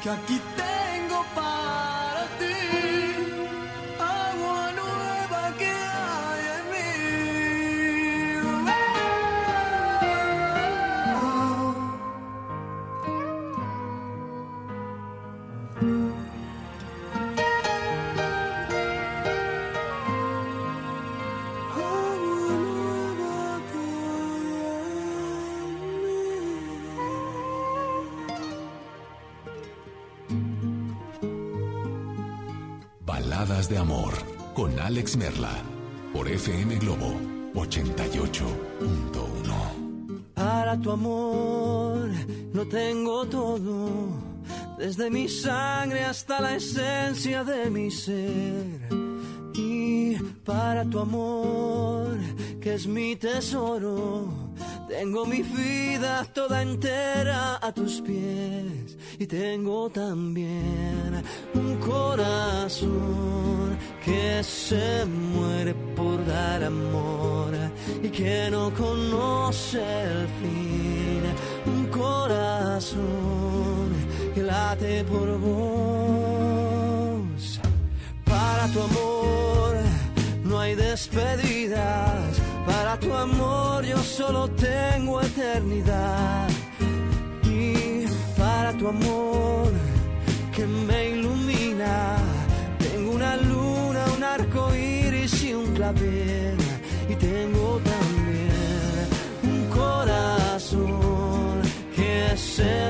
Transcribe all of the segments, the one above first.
que aquí tengo Alex Merla por FM Globo 88.1. Para tu amor lo tengo todo, desde mi sangre hasta la esencia de mi ser. Y para tu amor, que es mi tesoro, tengo mi vida toda entera a tus pies. Y tengo también un corazón que se muere por dar amor y que no conoce el fin. Un corazón que la late por vos. Para tu amor no hay despedidas. Para tu amor yo solo tengo eternidad. Y para tu amor arco iris y un clavel. Y tengo también un corazón que se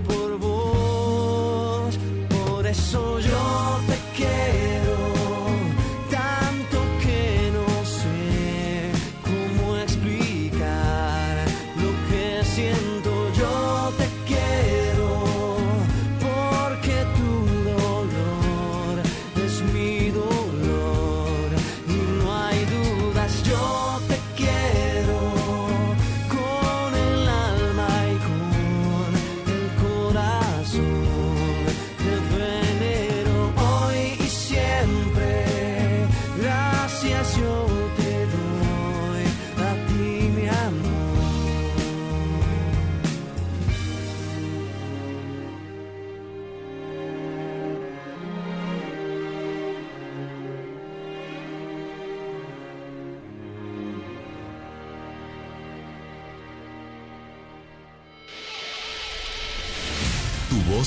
por vos, por eso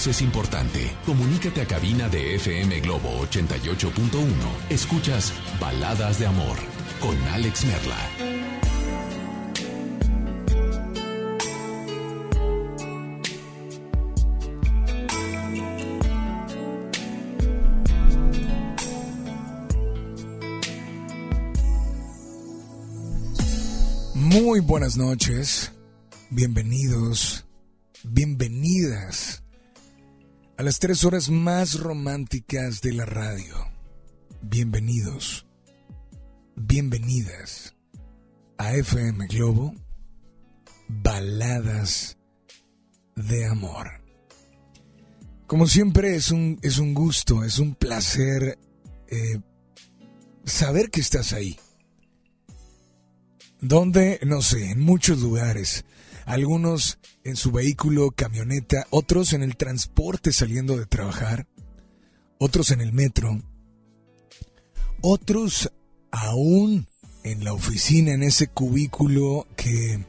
es importante. Comunícate a cabina de FM Globo 88.1. Escuchas Baladas de Amor con Alex Merla. Muy buenas noches, bienvenidos, las tres horas más románticas de la radio. Bienvenidos, bienvenidas a FM Globo, Baladas de Amor. Como siempre es un, es un gusto, es un placer eh, saber que estás ahí. Donde, no sé, en muchos lugares. Algunos en su vehículo, camioneta, otros en el transporte saliendo de trabajar, otros en el metro, otros aún en la oficina, en ese cubículo que,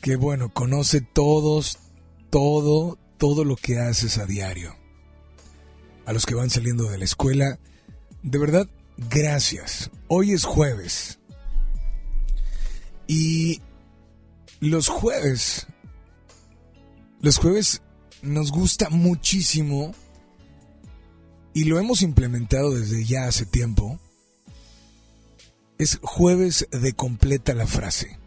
que bueno, conoce todos, todo, todo lo que haces a diario. A los que van saliendo de la escuela, de verdad, gracias. Hoy es jueves. Y los jueves, los jueves nos gusta muchísimo y lo hemos implementado desde ya hace tiempo. Es jueves de completa la frase.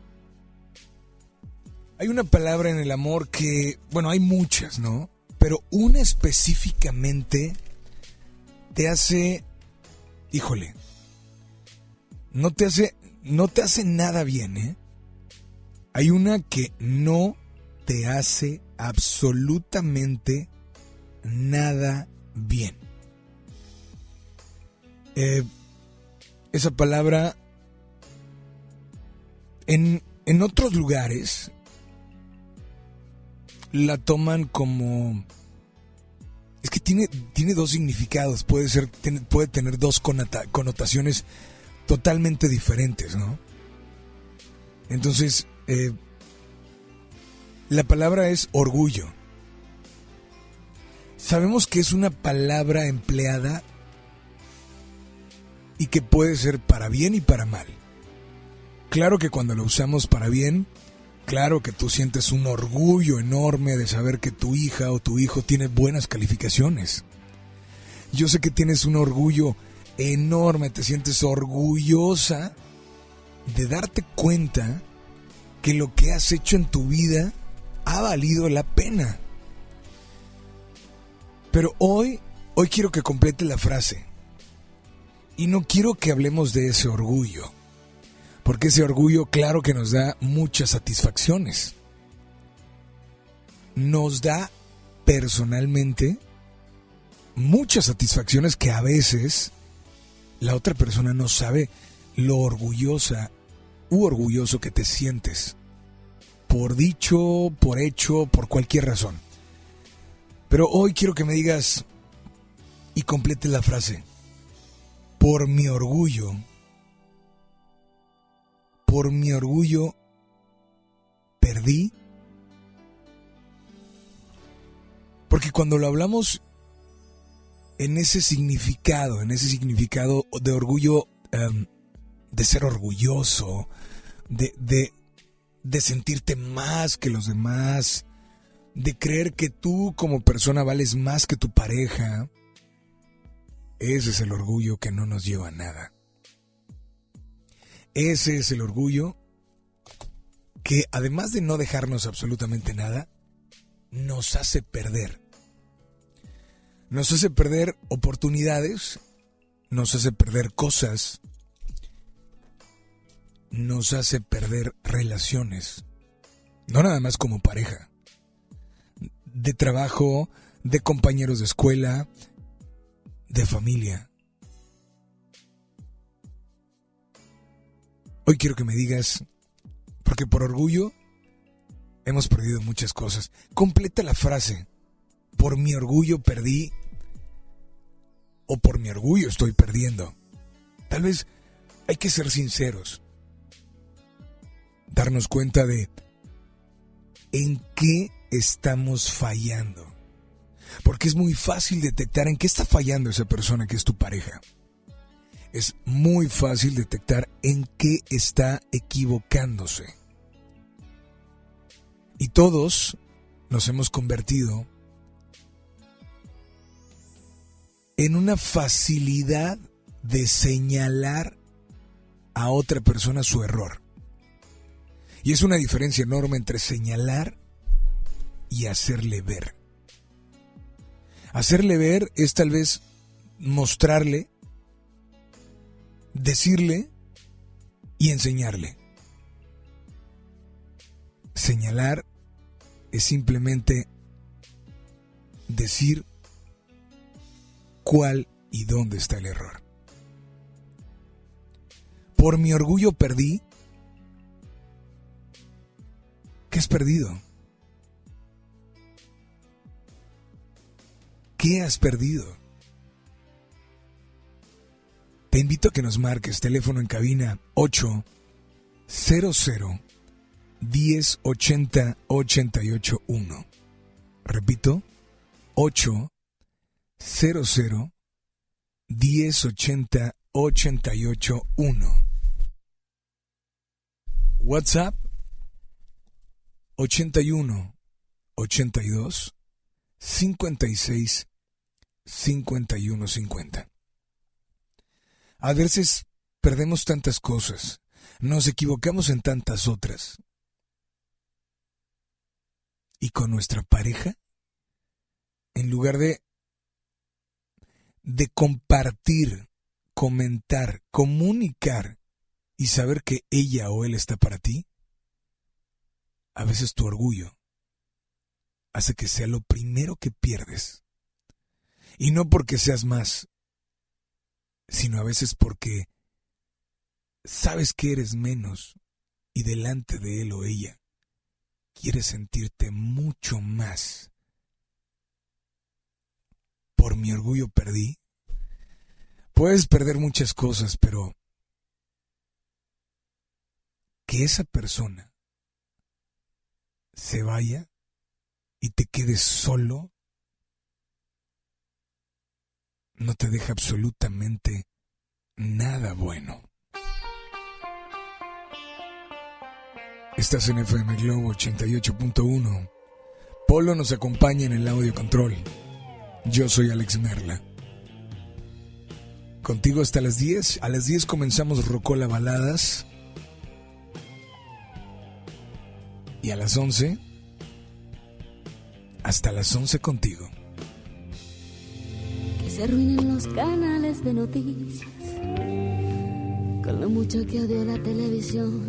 Hay una palabra en el amor que, bueno, hay muchas, ¿no? Pero una específicamente te hace, híjole, no te hace, no te hace nada bien, ¿eh? Hay una que no te hace absolutamente nada bien. Eh, esa palabra en, en otros lugares la toman como es que tiene, tiene dos significados, puede ser, puede tener dos connotaciones totalmente diferentes, ¿no? Entonces, eh, la palabra es orgullo. Sabemos que es una palabra empleada y que puede ser para bien y para mal. Claro que cuando lo usamos para bien, claro que tú sientes un orgullo enorme de saber que tu hija o tu hijo tiene buenas calificaciones. Yo sé que tienes un orgullo enorme, te sientes orgullosa de darte cuenta que lo que has hecho en tu vida ha valido la pena. Pero hoy, hoy quiero que complete la frase. Y no quiero que hablemos de ese orgullo, porque ese orgullo claro que nos da muchas satisfacciones. Nos da personalmente muchas satisfacciones que a veces la otra persona no sabe lo orgullosa u orgulloso que te sientes. Por dicho, por hecho, por cualquier razón. Pero hoy quiero que me digas y complete la frase por mi orgullo, por mi orgullo, perdí. Porque cuando lo hablamos en ese significado, en ese significado de orgullo, em, de ser orgulloso, de, de, de sentirte más que los demás, de creer que tú como persona vales más que tu pareja, ese es el orgullo que no nos lleva a nada. Ese es el orgullo que además de no dejarnos absolutamente nada, nos hace perder. Nos hace perder oportunidades, nos hace perder cosas, nos hace perder relaciones. No nada más como pareja. De trabajo, de compañeros de escuela, de familia. Hoy quiero que me digas, porque por orgullo hemos perdido muchas cosas. Completa la frase. Por mi orgullo perdí o por mi orgullo estoy perdiendo. Tal vez hay que ser sinceros. Darnos cuenta de en qué estamos fallando. Porque es muy fácil detectar en qué está fallando esa persona que es tu pareja. Es muy fácil detectar en qué está equivocándose. Y todos nos hemos convertido en una facilidad de señalar a otra persona su error. Y es una diferencia enorme entre señalar y hacerle ver. Hacerle ver es tal vez mostrarle, decirle y enseñarle. Señalar es simplemente decir cuál y dónde está el error. Por mi orgullo perdí. ¿Qué has perdido? ¿Qué has perdido? Te invito a que nos marques teléfono en cabina 800 1080 881. Repito, 800 1080 881. WhatsApp 81 82 56 5150. A veces perdemos tantas cosas, nos equivocamos en tantas otras. Y con nuestra pareja, en lugar de de compartir, comentar, comunicar y saber que ella o él está para ti, a veces tu orgullo hace que sea lo primero que pierdes. Y no porque seas más, sino a veces porque sabes que eres menos y delante de él o ella quieres sentirte mucho más. Por mi orgullo perdí. Puedes perder muchas cosas, pero que esa persona se vaya y te quedes solo, no te deja absolutamente nada bueno. Estás en FM Globo 88.1. Polo nos acompaña en el audio control. Yo soy Alex Merla. Contigo hasta las 10. A las 10 comenzamos Rocola Baladas. Y a las 11, hasta las 11 contigo. Que se arruinen los canales de noticias, con lo mucho que odio la televisión.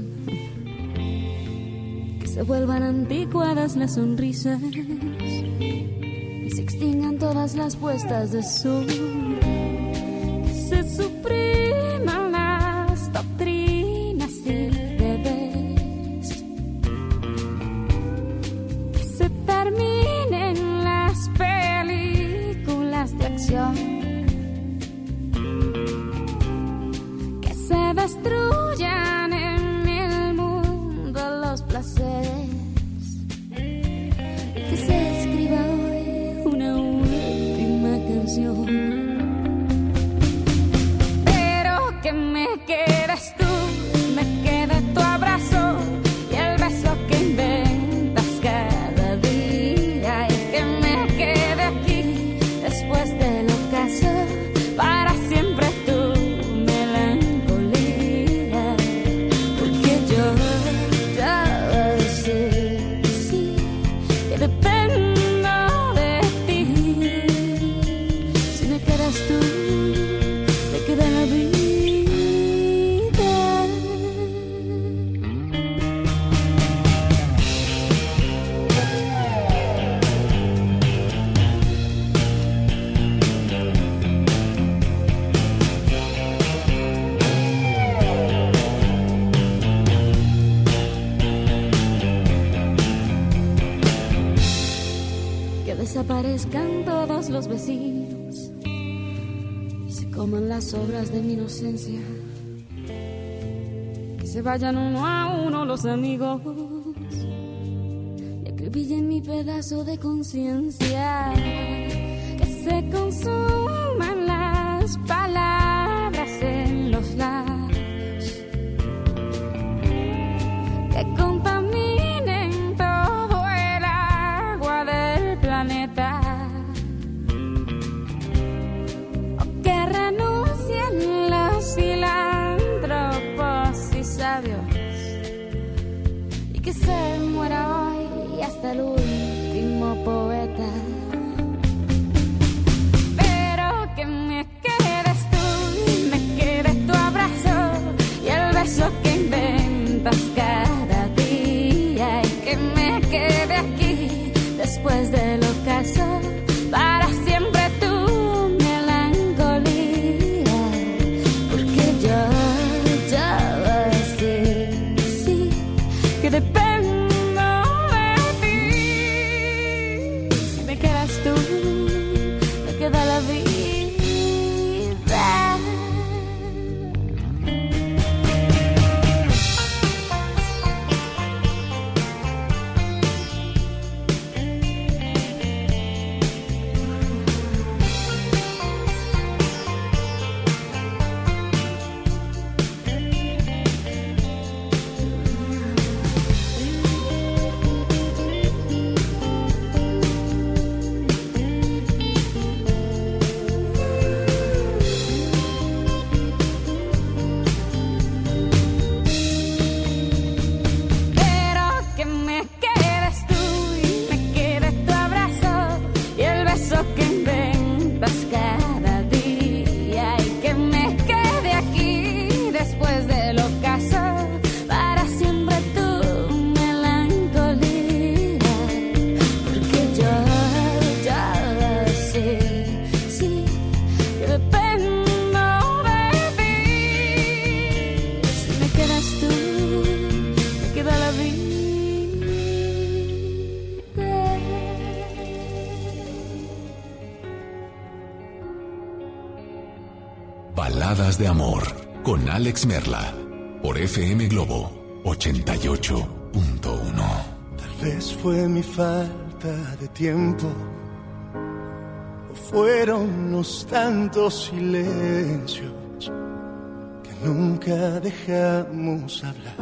Que se vuelvan anticuadas las sonrisas y se extingan todas las puestas de sol. Que se supriman Que se destruyan desaparezcan todos los vecinos y se coman las obras de mi inocencia. Que se vayan uno a uno los amigos y acribillen mi pedazo de conciencia. Que se consuman que se muera hoy hasta el último poeta. Alex Merla por FM Globo 88.1. Tal vez fue mi falta de tiempo o fueron los tantos silencios que nunca dejamos hablar.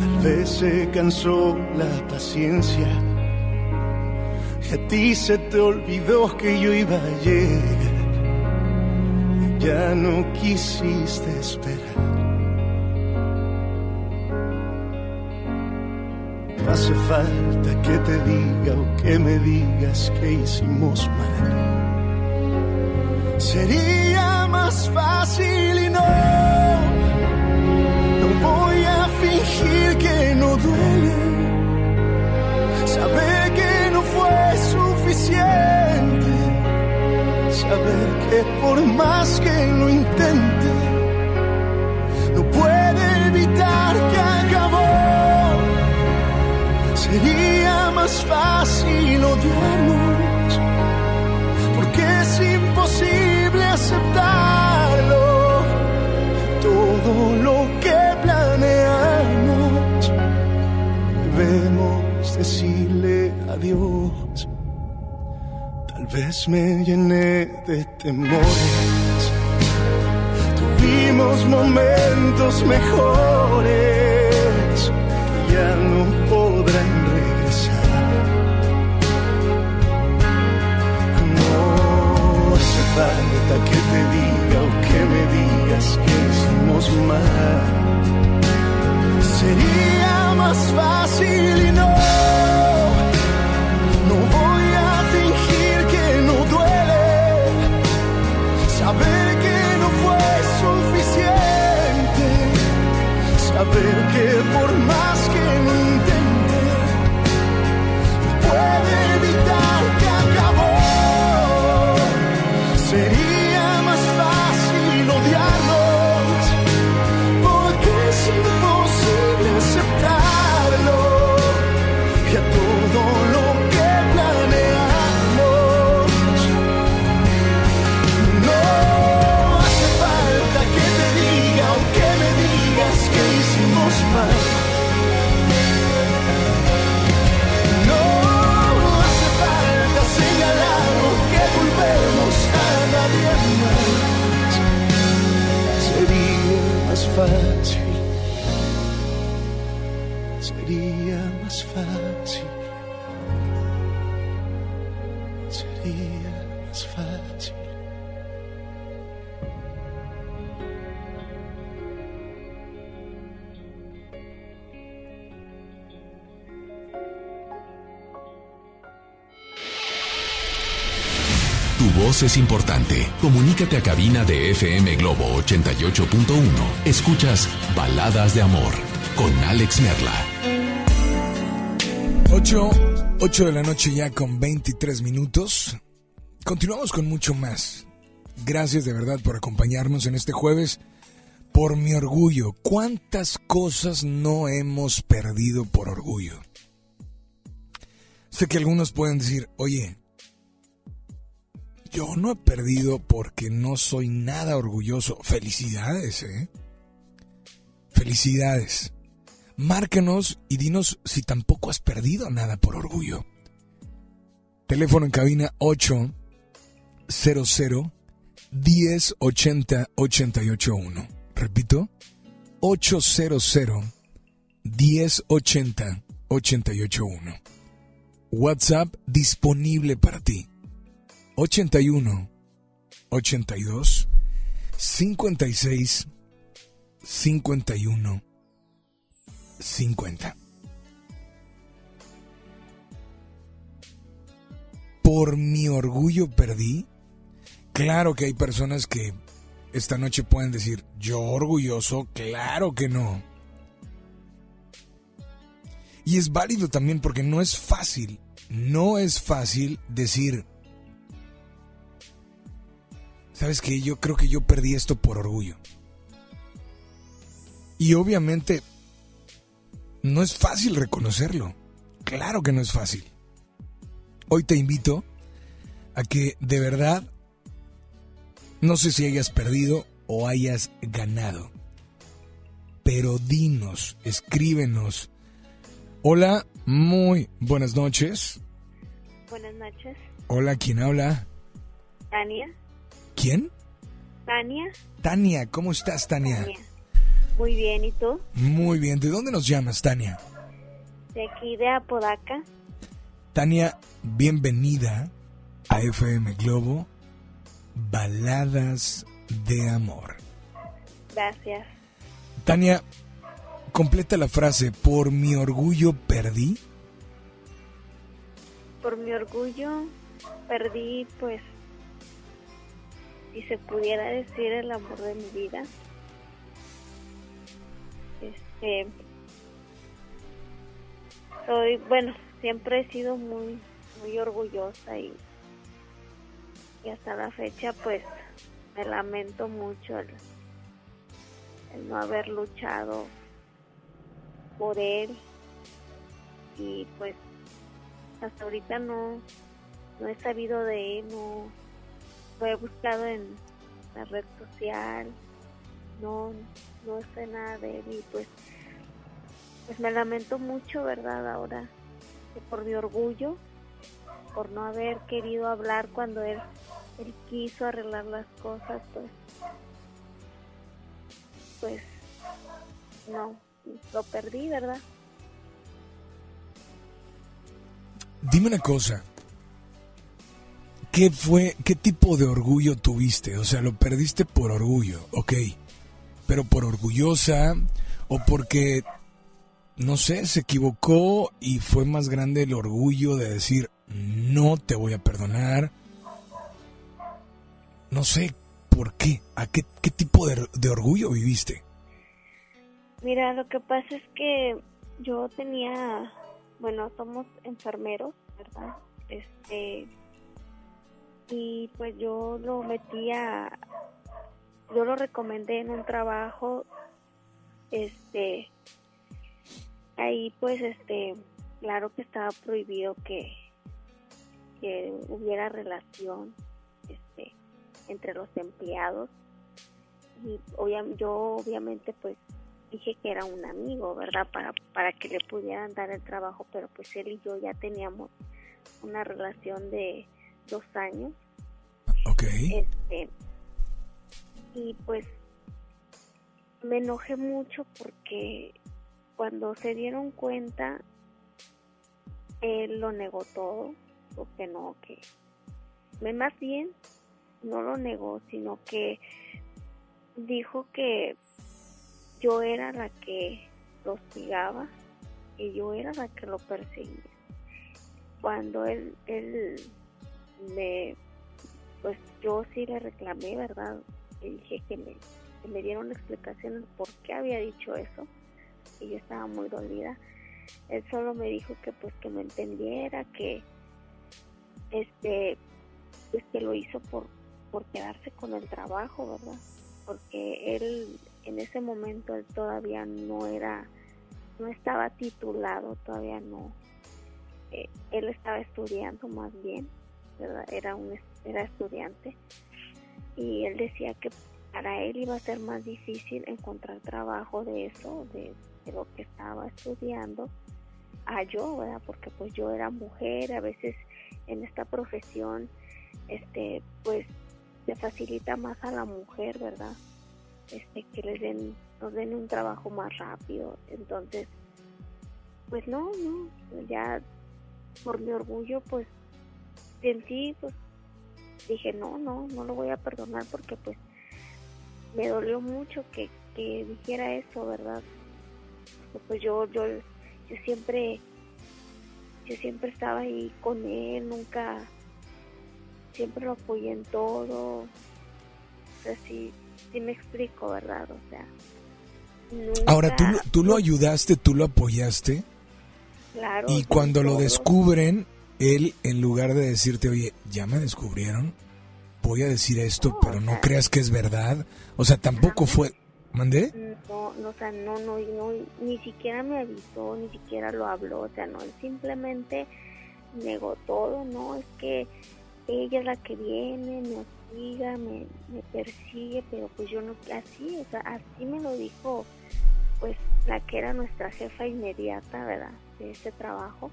Tal vez se cansó la paciencia a ti se te olvidó que yo iba a llegar. Ya no quisiste esperar. No hace falta que te diga o que me digas que hicimos mal. Sería más fácil y no. No voy a fingir que no duele. Suficiente. Saber que por más que lo intente, no puede evitar que acabó. Sería más fácil odiarnos, porque es imposible aceptarlo. Todo lo que planeamos, debemos decirle adiós. Vez me llené de temores. Tuvimos momentos mejores ya no podrán FM Globo 88.1. Escuchas Baladas de Amor con Alex Merla. 8, 8 de la noche ya con 23 minutos. Continuamos con mucho más. Gracias de verdad por acompañarnos en este jueves. Por mi orgullo, ¿cuántas cosas no hemos perdido por orgullo? Sé que algunos pueden decir, oye, yo no he perdido porque no soy nada orgulloso. Felicidades, ¿eh? Felicidades. Márcanos y dinos si tampoco has perdido nada por orgullo. Teléfono en cabina 800 1080 881. Repito, 800 1080 881. WhatsApp disponible para ti. 81 82 56 51 50. Por mi orgullo perdí. Claro que hay personas que esta noche pueden decir, yo orgulloso, claro que no. Y es válido también porque no es fácil, no es fácil decir, ¿sabes qué? Yo creo que yo perdí esto por orgullo. Y obviamente no es fácil reconocerlo. Claro que no es fácil. Hoy te invito a que de verdad, no sé si hayas perdido o hayas ganado, pero dinos, escríbenos. Hola, muy buenas noches. Buenas noches. Hola, ¿quién habla? Tania. ¿Quién? Tania. Tania, ¿cómo estás, Tania? Tania. Muy bien, ¿y tú? Muy bien, ¿de dónde nos llamas, Tania? De aquí, de Apodaca. Tania, bienvenida a FM Globo, Baladas de Amor. Gracias. Tania, completa la frase, por mi orgullo perdí. Por mi orgullo perdí, pues, si se pudiera decir, el amor de mi vida. Este, soy, bueno, siempre he sido muy, muy orgullosa y, y hasta la fecha, pues, me lamento mucho el, el no haber luchado por él y pues hasta ahorita no no he sabido de él no lo he buscado en la red social no no sé nada de él y pues pues me lamento mucho verdad ahora por mi orgullo por no haber querido hablar cuando él él quiso arreglar las cosas pues pues no lo perdí verdad Dime una cosa. ¿Qué fue, qué tipo de orgullo tuviste? O sea, lo perdiste por orgullo, ok. Pero por orgullosa o porque, no sé, se equivocó y fue más grande el orgullo de decir, no te voy a perdonar. No sé, ¿por qué? ¿A qué, qué tipo de, de orgullo viviste? Mira, lo que pasa es que yo tenía, bueno, somos enfermeros, ¿verdad? Este, y pues yo lo metía, yo lo recomendé en un trabajo, este, ahí pues, este, claro que estaba prohibido que, que hubiera relación, este, entre los empleados y yo obviamente pues dije que era un amigo, ¿verdad? Para, para que le pudieran dar el trabajo, pero pues él y yo ya teníamos una relación de dos años. Ok. Este, y pues me enojé mucho porque cuando se dieron cuenta, él lo negó todo, o que no, que más bien no lo negó, sino que dijo que yo era la que lo hostigaba y yo era la que lo perseguía. Cuando él, él me, pues yo sí le reclamé, ¿verdad? Le dije que me, que me dieron explicaciones por qué había dicho eso y yo estaba muy dolida. Él solo me dijo que pues que me entendiera, que este, pues que lo hizo por, por quedarse con el trabajo, ¿verdad? Porque él en ese momento él todavía no era, no estaba titulado, todavía no. Eh, él estaba estudiando más bien, ¿verdad? Era un es- era estudiante y él decía que para él iba a ser más difícil encontrar trabajo de eso, de, lo que estaba estudiando, a yo, ¿verdad? Porque pues yo era mujer, a veces en esta profesión, este, pues se facilita más a la mujer, ¿verdad? Este, que les den, nos den un trabajo más rápido. Entonces, pues no, no, ya por mi orgullo, pues en sí, pues dije, no, no, no lo voy a perdonar porque pues me dolió mucho que, que dijera eso, ¿verdad? Porque, pues yo, yo, yo siempre, yo siempre estaba ahí con él, nunca, siempre lo apoyé en todo. O sea, sí, sí me explico, ¿verdad? O sea, nunca, Ahora, ¿tú, tú lo ayudaste, tú lo apoyaste claro, y cuando lo descubren, él en lugar de decirte, oye, ya me descubrieron, voy a decir esto, pero no creas que es verdad. O sea, tampoco fue... ¿Mandé? No, no, o sea, no, no, no, ni siquiera me avisó, ni siquiera lo habló, o sea, no, él simplemente negó todo, ¿no? Es que ella es la que viene, me hostiga, me, me persigue, pero pues yo no, así, o sea, así me lo dijo, pues, la que era nuestra jefa inmediata, ¿verdad? De ese trabajo.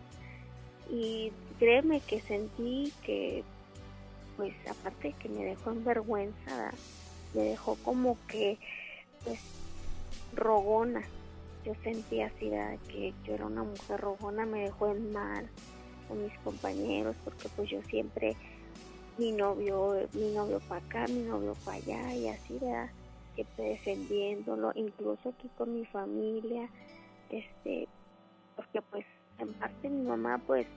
Y créeme que sentí que, pues, aparte que me dejó en vergüenza, ¿verdad? me dejó como que pues rogona. Yo sentía así, que yo era una mujer rogona, me dejó en mal con mis compañeros, porque pues yo siempre, mi novio, mi novio para acá, mi novio para allá, y así, ¿verdad? Siempre defendiéndolo, incluso aquí con mi familia, este, porque pues en parte mi mamá pues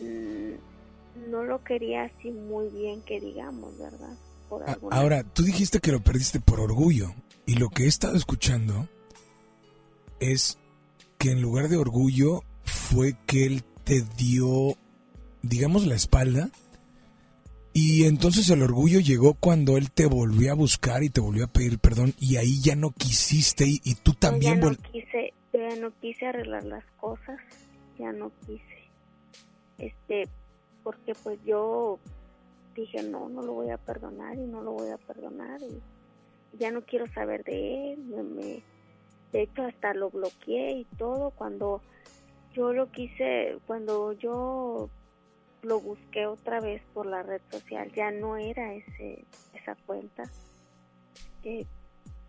mm, no lo quería así muy bien que digamos, ¿verdad? Ahora, tú dijiste que lo perdiste por orgullo. Y lo que he estado escuchando es que en lugar de orgullo fue que él te dio, digamos, la espalda. Y entonces el orgullo llegó cuando él te volvió a buscar y te volvió a pedir perdón y ahí ya no quisiste y, tú también... ya no quise, ya no quise arreglar las cosas, ya no quise. Este, porque pues yo dije, no, no lo voy a perdonar y no lo voy a perdonar y ya no quiero saber de él, me, de hecho hasta lo bloqueé y todo cuando yo lo quise, cuando yo lo busqué otra vez por la red social, ya no era ese esa cuenta. Eh,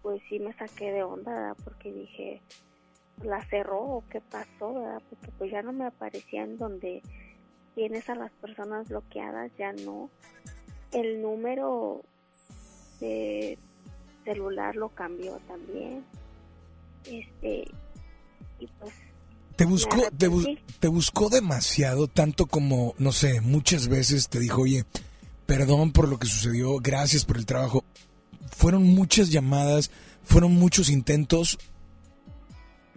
pues sí me saqué de onda, porque dije, la cerró o qué pasó, ¿verdad? Porque pues ya no me aparecía en donde tienes a las personas bloqueadas, ya no. El número de celular lo cambió también. Este, y pues te buscó, te, buscó demasiado, tanto como, no sé, muchas veces te dijo, oye, perdón por lo que sucedió, gracias por el trabajo. Fueron muchas llamadas, fueron muchos intentos.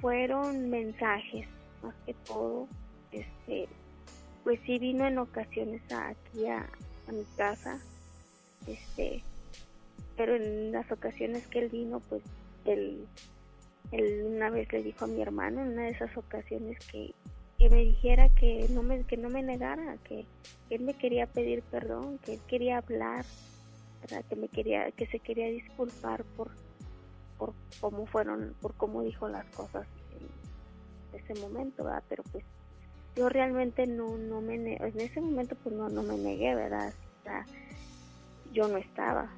Fueron mensajes, más que todo. Este, pues sí vino en ocasiones aquí a, a mi casa, este, pero en las ocasiones que él vino, pues él, él una vez le dijo a mi hermano, en una de esas ocasiones que, que me dijera que no me, que no me negara, que, él me quería pedir perdón, que él quería hablar, que me quería, que se quería disculpar por, por cómo fueron, por cómo dijo las cosas en ese momento, ¿verdad? Pero pues yo realmente no, no me, en ese momento pues no, no me negué, ¿verdad? yo no estaba.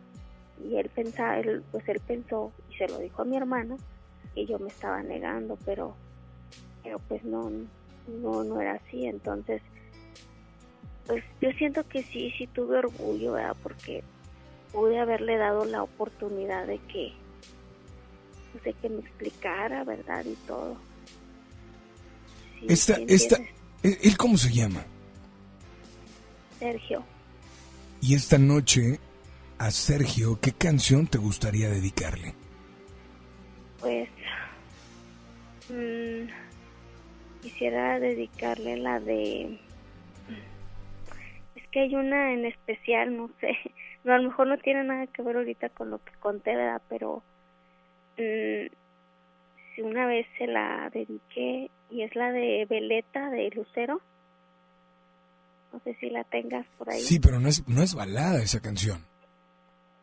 Y él pensaba, él, pues él pensó y se lo dijo a mi hermano que yo me estaba negando, pero, pero pues no, no, no era así. Entonces, pues yo siento que sí, sí tuve orgullo, ¿verdad? Porque pude haberle dado la oportunidad de que, de que me explicara, ¿verdad? Y todo. esta, esta, ¿Él cómo se llama? Sergio. Y esta noche, a Sergio, ¿qué canción te gustaría dedicarle? Pues mmm, quisiera dedicarle la de... Es que hay una en especial, no sé, no, a lo mejor no tiene nada que ver ahorita con lo que conté, ¿verdad? Pero mmm, si una vez se la dediqué y es la de Veleta de Lucero. No sé si la tengas por ahí. Sí, pero no es, no es balada esa canción.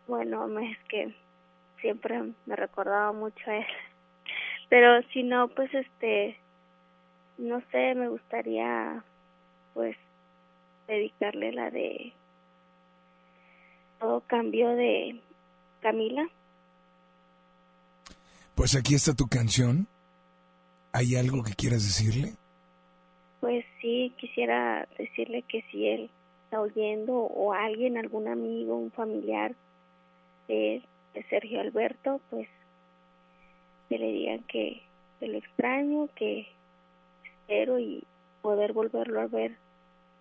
Bueno, es que siempre me recordaba mucho a él. Pero si no, pues este, no sé, me gustaría pues dedicarle la de Todo cambió de Camila. Pues aquí está tu canción. ¿Hay algo que quieras decirle? Pues sí, quisiera decirle que si él está oyendo o alguien, algún amigo, un familiar de, de Sergio Alberto, pues que le digan que, que lo extraño, que espero y poder volverlo a ver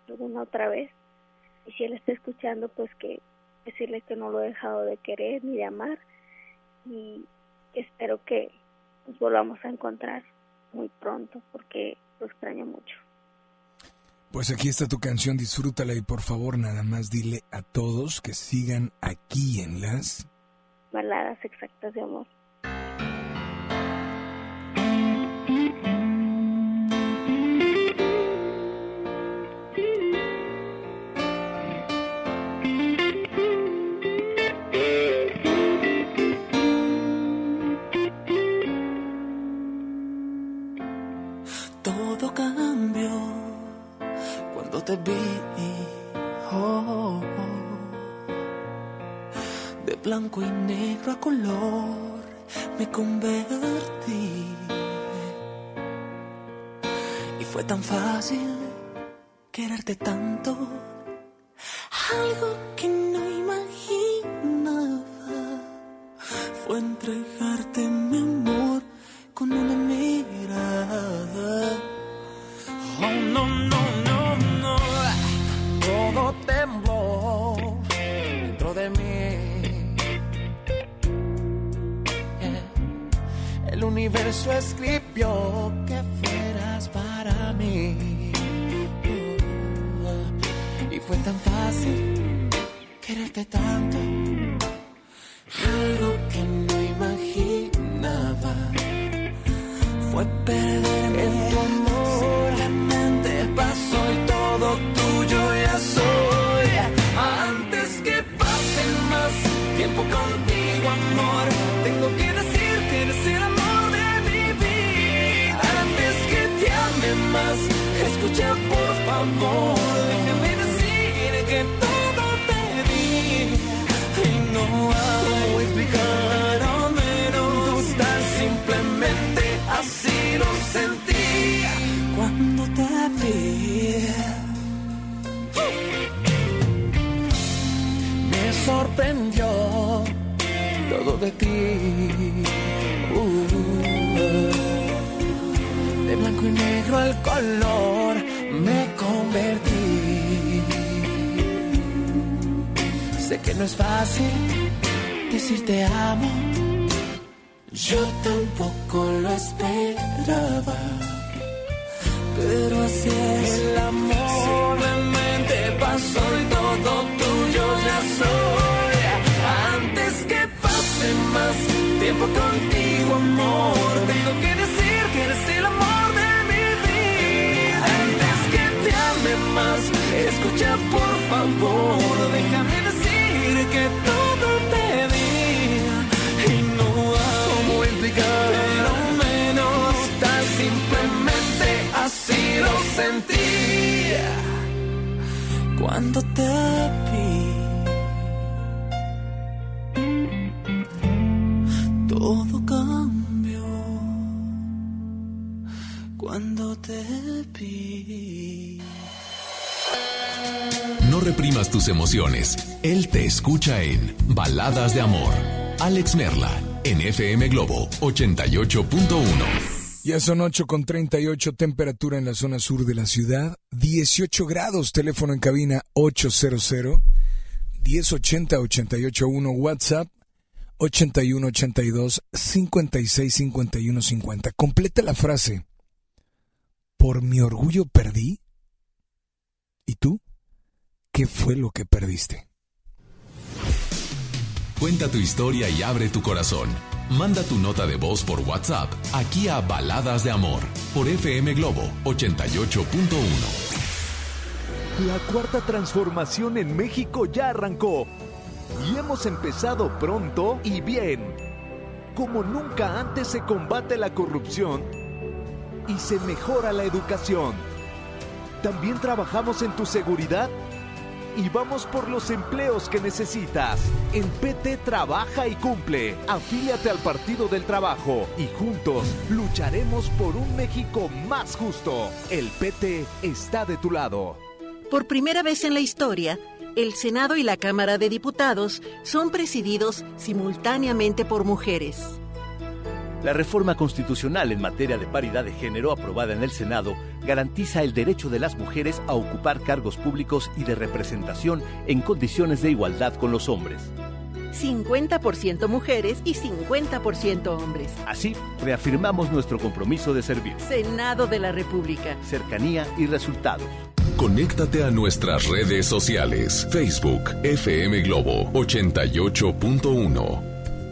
alguna otra vez. Y si él está escuchando, pues que decirle que no lo he dejado de querer ni de amar y espero que nos volvamos a encontrar muy pronto porque lo extraño mucho. Pues aquí está tu canción, disfrútala y por favor nada más dile a todos que sigan aquí en las baladas exactas de amor. Blanco y negro a color me convertí. Y fue tan fácil quererte tanto. Algo que no imaginaba fue entregarte mi amor con una universo escribió que fueras para mí. y fue tan fácil quererte tanto. Algo que no imaginaba fue perderme en tu amor. Favor, déjame decir que todo te di. Y no hago explicar, al menos tan simplemente así lo sentí cuando te vi. Me sorprendió todo de ti. Que no es fácil decir te amo. Yo tampoco lo esperaba. Pero así es el amor. Simplemente pasó y todo tuyo ya soy. Antes que pase más tiempo contigo, amor. Tengo que decir que eres el amor de mi vida. Antes que te ame más, escucha por favor. Déjame lo sentí cuando te vi. Todo cambió cuando te vi. No reprimas tus emociones. Él te escucha en Baladas de Amor. Alex Merla, en FM Globo 88.1. Ya son 8 con 38, temperatura en la zona sur de la ciudad, 18 grados, teléfono en cabina 800 1080 881 WhatsApp 8182 56 51 50. Completa la frase. Por mi orgullo perdí. ¿Y tú? ¿Qué fue lo que perdiste? Cuenta tu historia y abre tu corazón. Manda tu nota de voz por WhatsApp aquí a Baladas de Amor por FM Globo 88.1. La cuarta transformación en México ya arrancó y hemos empezado pronto y bien. Como nunca antes se combate la corrupción y se mejora la educación. También trabajamos en tu seguridad y vamos por los empleos que necesitas. En PT trabaja y cumple. Afíliate al Partido del Trabajo y juntos lucharemos por un México más justo. El PT está de tu lado. Por primera vez en la historia, el Senado y la Cámara de Diputados son presididos simultáneamente por mujeres. La reforma constitucional en materia de paridad de género aprobada en el Senado garantiza el derecho de las mujeres a ocupar cargos públicos y de representación en condiciones de igualdad con los hombres. 50% mujeres y 50% hombres. Así, reafirmamos nuestro compromiso de servir. Senado de la República. Cercanía y resultados. Conéctate a nuestras redes sociales. Facebook FM Globo 88.1.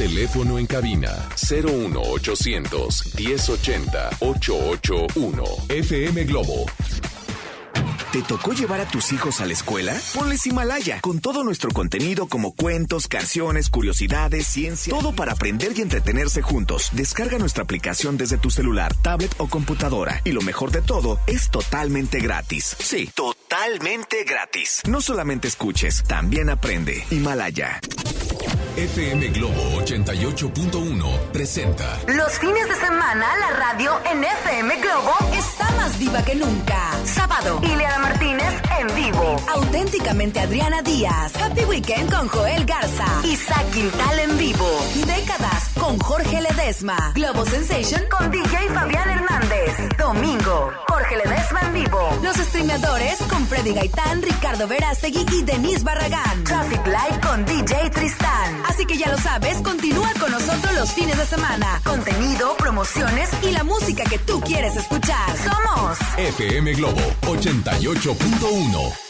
Teléfono en cabina 01800 1080 881 FM Globo. ¿Te tocó llevar a tus hijos a la escuela? Ponles Himalaya, con todo nuestro contenido como cuentos, canciones, curiosidades, ciencia, todo para aprender y entretenerse juntos. Descarga nuestra aplicación desde tu celular, tablet o computadora. Y lo mejor de todo, es totalmente gratis. Sí, totalmente gratis. No solamente escuches, también aprende. Himalaya. FM Globo 88.1 presenta Los fines de semana la radio en FM Globo está más viva que nunca. Sábado, Ileana Martínez en vivo. Auténticamente Adriana Díaz. Happy Weekend con Joel Garza. Isaac Quintal en vivo. Décadas con Jorge Ledesma. Globo Sensation con DJ Fabián Hernández. Domingo, Jorge Ledesma en vivo. Los streamadores con Freddy Gaitán, Ricardo Verástegui y Denise Barragán. Traffic Light con DJ Tristán. Así que ya lo sabes, continúa con nosotros los fines de semana. Contenido, promociones y la música que tú quieres escuchar. Somos FM Globo 88.1.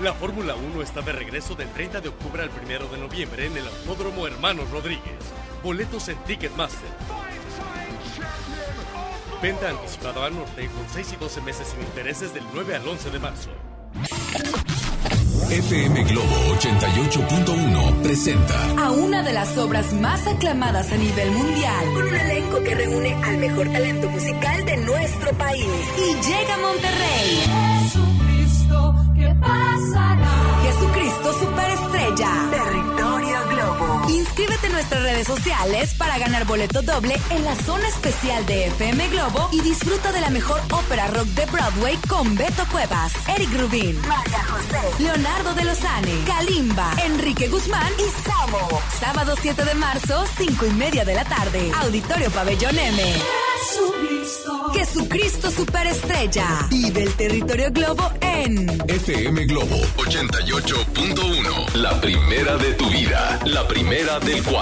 La Fórmula 1 está de regreso del 30 de octubre al 1 de noviembre en el Autódromo Hermanos Rodríguez. Boletos en Ticketmaster. Venta anticipada al norte con 6 y 12 meses sin intereses del 9 al 11 de marzo. FM Globo 88.1 presenta a una de las obras más aclamadas a nivel mundial, con un elenco que reúne al mejor talento musical de nuestro país. Y llega a Monterrey. Jesucristo, ¿qué pasará? Jesucristo Superestrella. Territorio Globo. Inscríbete nuestras redes sociales para ganar boleto doble en la zona especial de FM Globo y disfruta de la mejor ópera rock de Broadway con Beto Cuevas, Eric Rubin, María José, Leonardo de Lozane, Kalimba, Enrique Guzmán y Samo. Sábado 7 de marzo, 5 y media de la tarde. Auditorio Pabellón M. Jesucristo. Jesucristo Superestrella. Vive el territorio Globo en FM Globo 88.1. La primera de tu vida. La primera del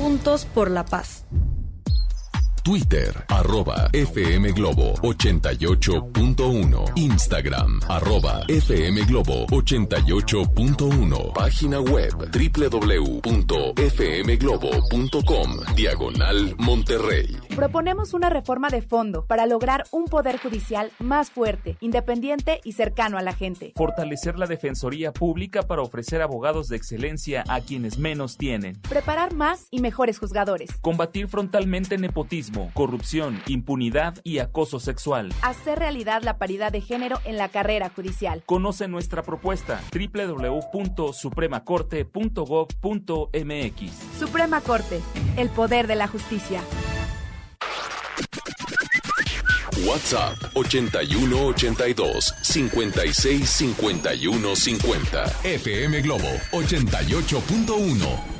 Juntos por la paz. Twitter, arroba FM Globo 88.1. Instagram, arroba FM Globo 88.1. Página web www.fmglobo.com. Diagonal Monterrey. Proponemos una reforma de fondo para lograr un poder judicial más fuerte, independiente y cercano a la gente. Fortalecer la defensoría pública para ofrecer abogados de excelencia a quienes menos tienen. Preparar más y mejores juzgadores. Combatir frontalmente nepotismo, corrupción, impunidad y acoso sexual. Hacer realidad la paridad de género en la carrera judicial. Conoce nuestra propuesta www.supremacorte.gov.mx. Suprema Corte, el poder de la justicia. WhatsApp 81 82 56 51 50. FM Globo 88.1.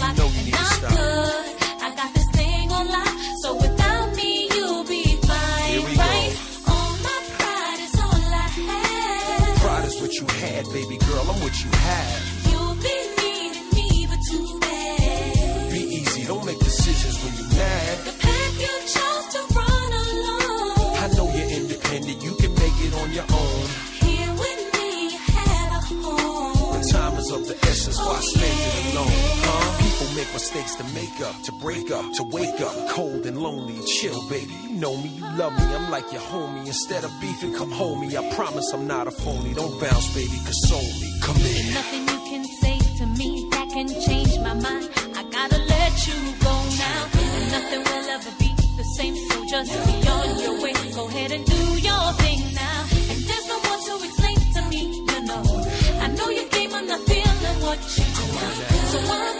o'clock. Know you need to stop. Mistakes to make up, to break up, to wake up, cold and lonely. Chill, baby, you know me, you love me, I'm like your homie. Instead of beefing, come home me. I promise I'm not a phony. Don't bounce, baby, console me. Come in. Nothing you can say to me that can change my mind. I gotta let you go now. Nothing will ever be the same. So just be on your way. Go ahead and do your thing now. And there's no more to explain to me, you know. I know you came, I'm not feeling what you do. So I'm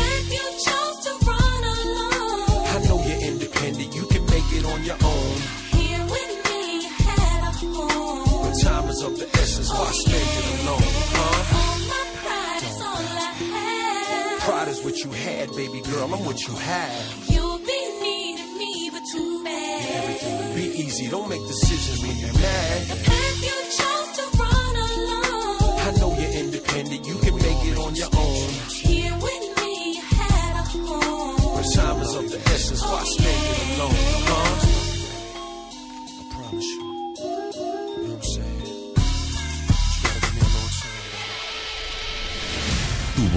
have. Pride is what you had, baby girl, I'm what you have. You'll be needing me, but too bad. Everything would be easy. Don't make decisions when you're mad. The path you chose to run alone. I know you're independent. You can make it on your own. Here with me, you had a home. But time is of the essence. Why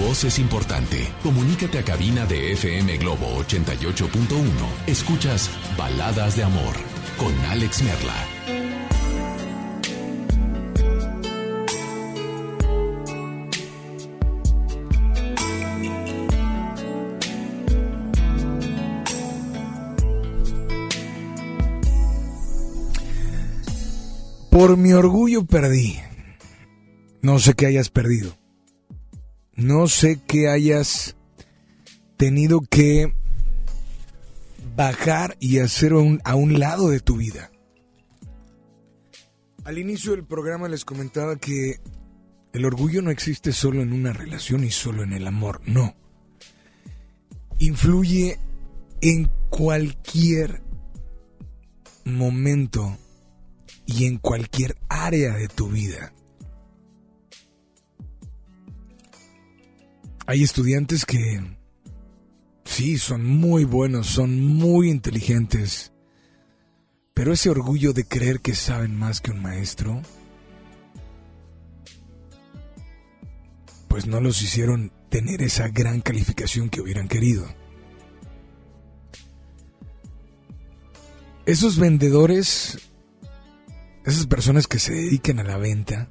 voz es importante. Comunícate a cabina de FM Globo 88.1. Escuchas Baladas de Amor con Alex Merla. Por mi orgullo perdí. No sé qué hayas perdido. No sé qué hayas tenido que bajar y hacer a un, a un lado de tu vida. Al inicio del programa les comentaba que el orgullo no existe solo en una relación y solo en el amor, no. Influye en cualquier momento y en cualquier área de tu vida. Hay estudiantes que sí, son muy buenos, son muy inteligentes, pero ese orgullo de creer que saben más que un maestro, pues no los hicieron tener esa gran calificación que hubieran querido. Esos vendedores, esas personas que se dedican a la venta,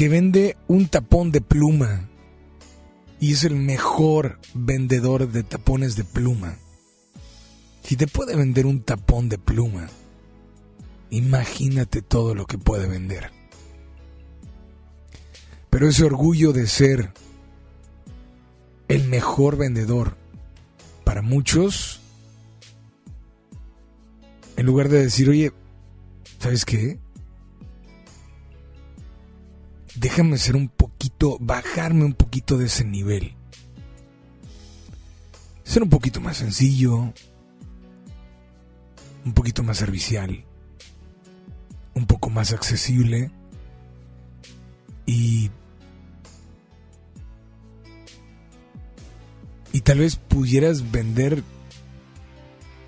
que vende un tapón de pluma y es el mejor vendedor de tapones de pluma. Si te puede vender un tapón de pluma, imagínate todo lo que puede vender. Pero ese orgullo de ser el mejor vendedor, para muchos, en lugar de decir, oye, ¿sabes qué? Déjame ser un poquito, bajarme un poquito de ese nivel. Ser un poquito más sencillo, un poquito más servicial, un poco más accesible y y tal vez pudieras vender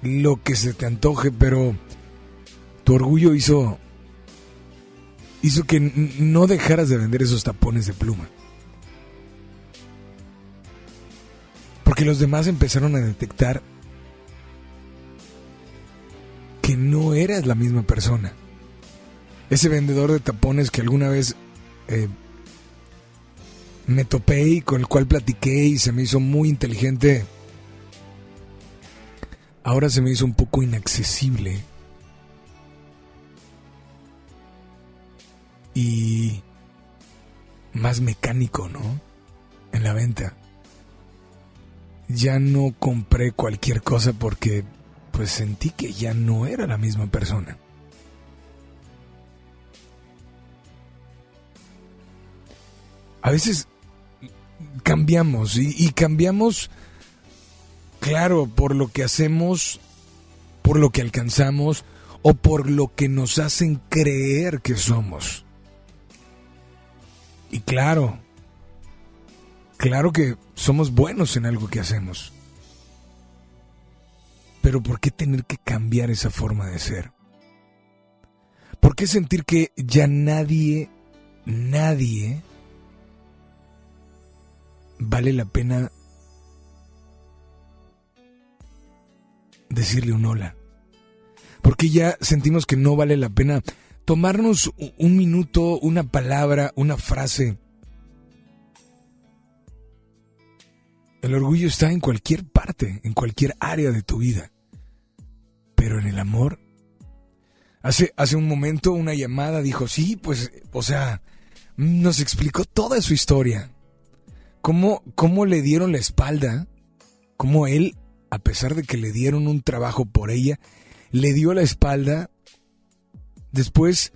lo que se te antoje, pero tu orgullo hizo hizo que no dejaras de vender esos tapones de pluma. Porque los demás empezaron a detectar que no eras la misma persona. Ese vendedor de tapones que alguna vez eh, me topé y con el cual platiqué y se me hizo muy inteligente, ahora se me hizo un poco inaccesible. Y más mecánico, ¿no? En la venta. Ya no compré cualquier cosa porque pues sentí que ya no era la misma persona. A veces cambiamos y, y cambiamos, claro, por lo que hacemos, por lo que alcanzamos o por lo que nos hacen creer que somos. Y claro, claro que somos buenos en algo que hacemos. Pero ¿por qué tener que cambiar esa forma de ser? ¿Por qué sentir que ya nadie, nadie vale la pena decirle un hola? Porque ya sentimos que no vale la pena tomarnos un minuto, una palabra, una frase. El orgullo está en cualquier parte, en cualquier área de tu vida. Pero en el amor. Hace, hace un momento una llamada dijo, sí, pues, o sea, nos explicó toda su historia. Cómo, cómo le dieron la espalda, cómo él, a pesar de que le dieron un trabajo por ella, le dio la espalda, después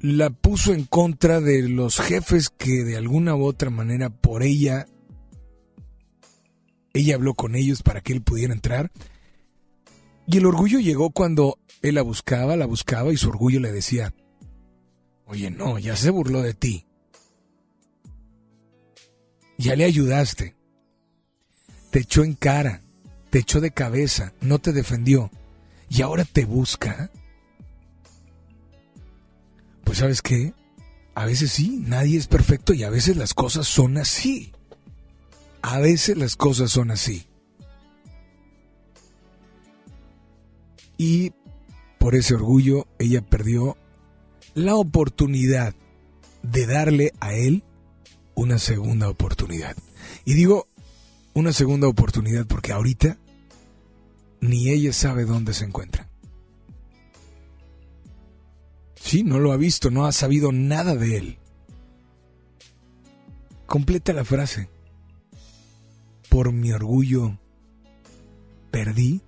la puso en contra de los jefes que de alguna u otra manera por ella ella habló con ellos para que él pudiera entrar. Y el orgullo llegó cuando él la buscaba, la buscaba y su orgullo le decía, oye, no, ya se burló de ti. Ya le ayudaste. Te echó en cara, te echó de cabeza, no te defendió. Y ahora te busca. Pues sabes qué, a veces sí, nadie es perfecto y a veces las cosas son así. A veces las cosas son así. Y por ese orgullo ella perdió la oportunidad de darle a él una segunda oportunidad. Y digo una segunda oportunidad porque ahorita ni ella sabe dónde se encuentra. Sí, no lo ha visto, no ha sabido nada de él. Completa la frase. Por mi orgullo, perdí.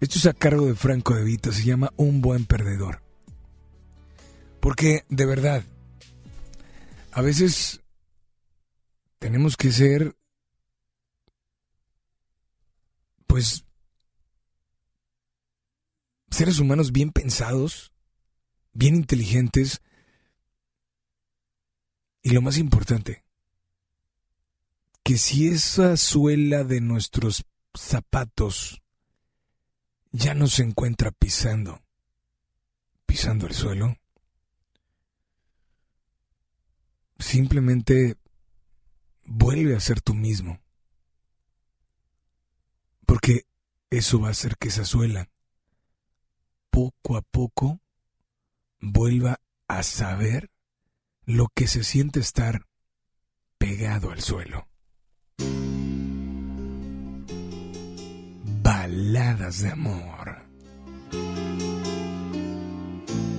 Esto es a cargo de Franco de Vita, se llama Un buen perdedor. Porque, de verdad, a veces tenemos que ser, pues, seres humanos bien pensados, bien inteligentes y lo más importante, que si esa suela de nuestros zapatos ya no se encuentra pisando, pisando el suelo, simplemente vuelve a ser tú mismo. Porque eso va a hacer que esa suela poco a poco vuelva a saber lo que se siente estar pegado al suelo. Baladas de amor.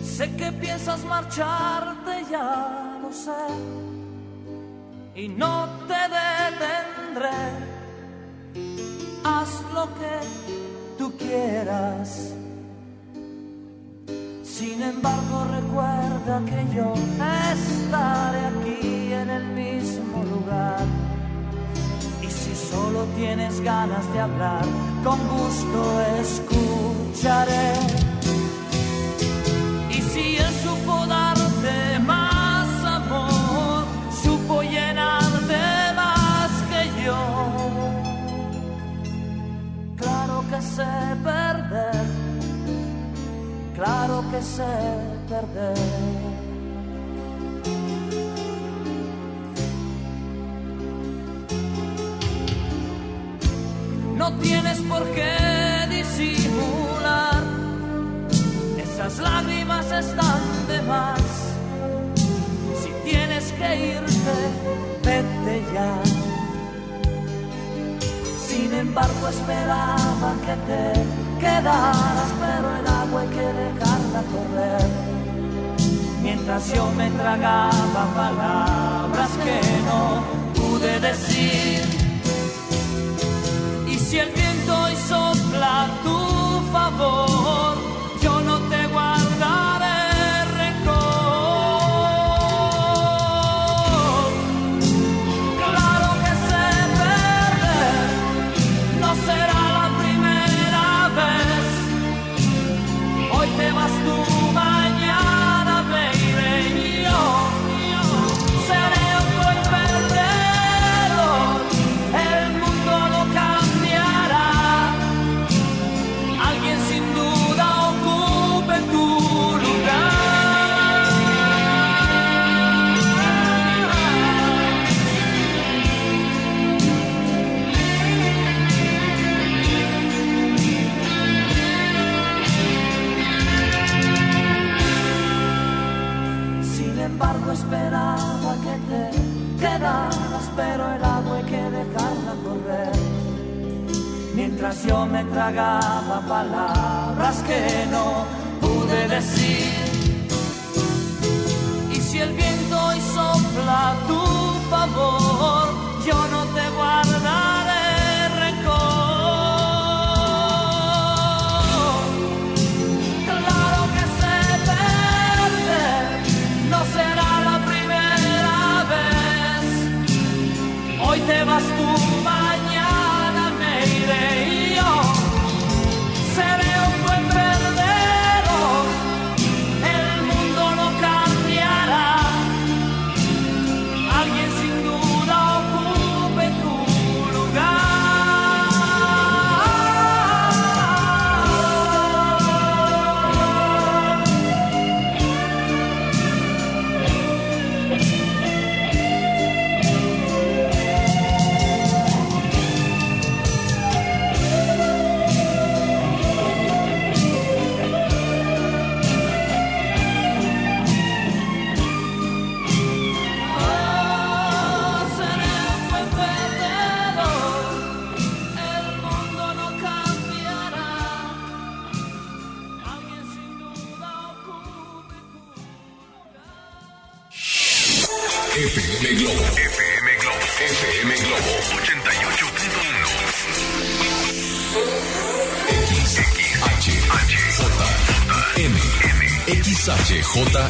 Sé que piensas marcharte, ya lo sé, y no te detendré. Haz lo que tú quieras sin embargo, recuerda que yo estaré aquí en el mismo lugar. Y si solo tienes ganas de hablar, con gusto escucharé. Y si él supo darte más amor, supo llenarte más que yo. Claro que sé claro que sé perder. No tienes por qué disimular, esas lágrimas están de más. Si tienes que irte, vete ya. Sin embargo, esperaba que te quedarás, pero el agua hay que dejarla correr. Mientras yo me tragaba palabras que no pude decir. Y si el viento hoy sopla a tu favor, Yo me tragaba palabras que no pude decir.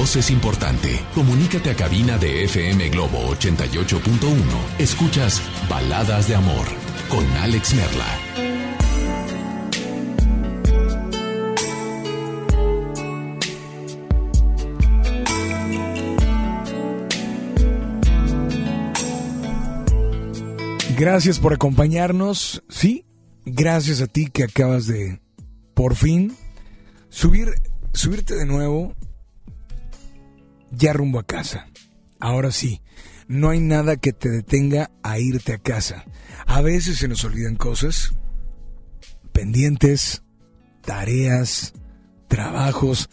es importante. Comunícate a cabina de FM Globo 88.1. Escuchas Baladas de Amor con Alex Merla. Gracias por acompañarnos. Sí, gracias a ti que acabas de, por fin, subir, subirte de nuevo ya rumbo a casa. Ahora sí, no hay nada que te detenga a irte a casa. A veces se nos olvidan cosas, pendientes, tareas, trabajos,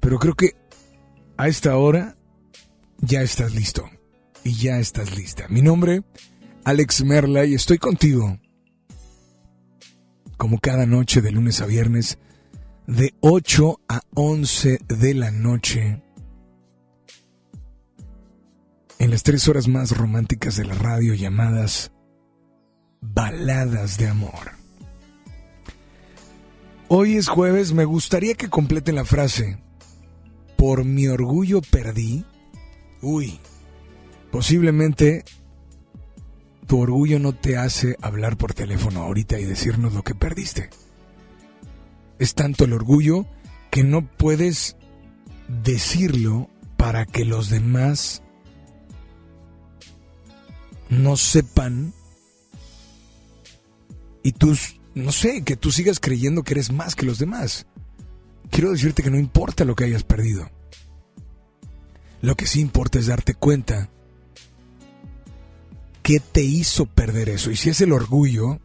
pero creo que a esta hora ya estás listo y ya estás lista. Mi nombre, Alex Merla, y estoy contigo. como cada noche de lunes a viernes, de 8 a 11 de la noche, en las tres horas más románticas de la radio llamadas Baladas de Amor. Hoy es jueves, me gustaría que completen la frase. Por mi orgullo perdí. Uy, posiblemente tu orgullo no te hace hablar por teléfono ahorita y decirnos lo que perdiste. Es tanto el orgullo que no puedes decirlo para que los demás no sepan y tú, no sé, que tú sigas creyendo que eres más que los demás. Quiero decirte que no importa lo que hayas perdido. Lo que sí importa es darte cuenta qué te hizo perder eso. Y si es el orgullo,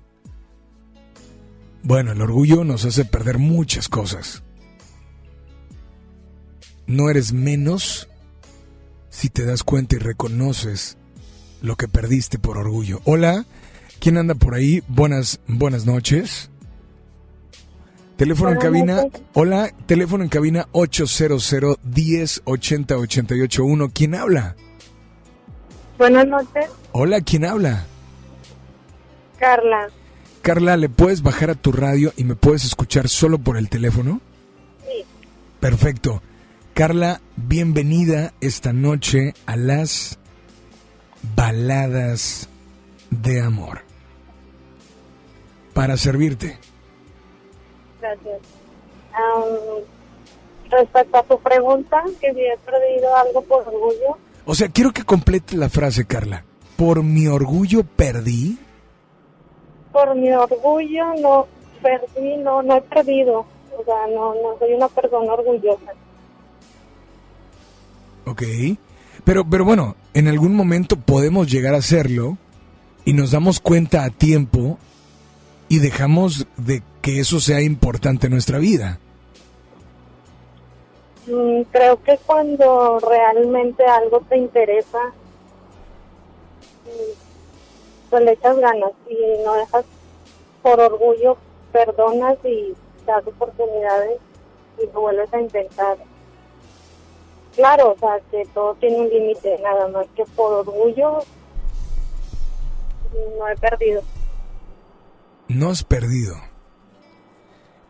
bueno, el orgullo nos hace perder muchas cosas. No eres menos si te das cuenta y reconoces lo que perdiste por orgullo. Hola, ¿quién anda por ahí? Buenas, buenas noches. Teléfono en cabina, hola, teléfono en cabina 800 10 80 88 1. ¿Quién habla? Buenas noches, Hola, ¿quién habla? Carla. Carla, ¿le puedes bajar a tu radio y me puedes escuchar solo por el teléfono? Sí. Perfecto. Carla, bienvenida esta noche a las baladas de amor. Para servirte. Gracias. Respecto a tu pregunta, que si he perdido algo por orgullo, O sea, quiero que complete la frase, Carla. Por mi orgullo perdí. por mi orgullo no perdí, no, no he perdido. O sea, no, no soy una persona orgullosa. Ok. Pero, pero bueno, en algún momento podemos llegar a hacerlo y nos damos cuenta a tiempo y dejamos de que eso sea importante en nuestra vida. Mm, creo que cuando realmente algo te interesa, mm, pues le echas ganas y no dejas por orgullo, perdonas y das oportunidades y lo vuelves a intentar. Claro, o sea, que todo tiene un límite, nada más que por orgullo no he perdido. No has perdido.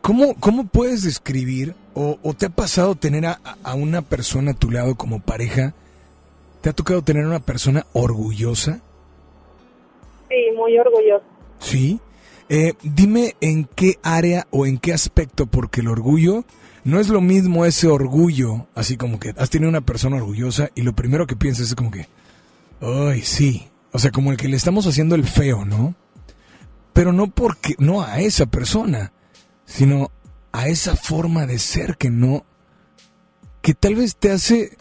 ¿Cómo, cómo puedes describir o, o te ha pasado tener a, a una persona a tu lado como pareja? ¿Te ha tocado tener una persona orgullosa? Sí, muy orgulloso. Sí. Eh, dime en qué área o en qué aspecto, porque el orgullo no es lo mismo ese orgullo, así como que has tenido una persona orgullosa y lo primero que piensas es como que, ay, sí. O sea, como el que le estamos haciendo el feo, ¿no? Pero no porque, no a esa persona, sino a esa forma de ser que no, que tal vez te hace,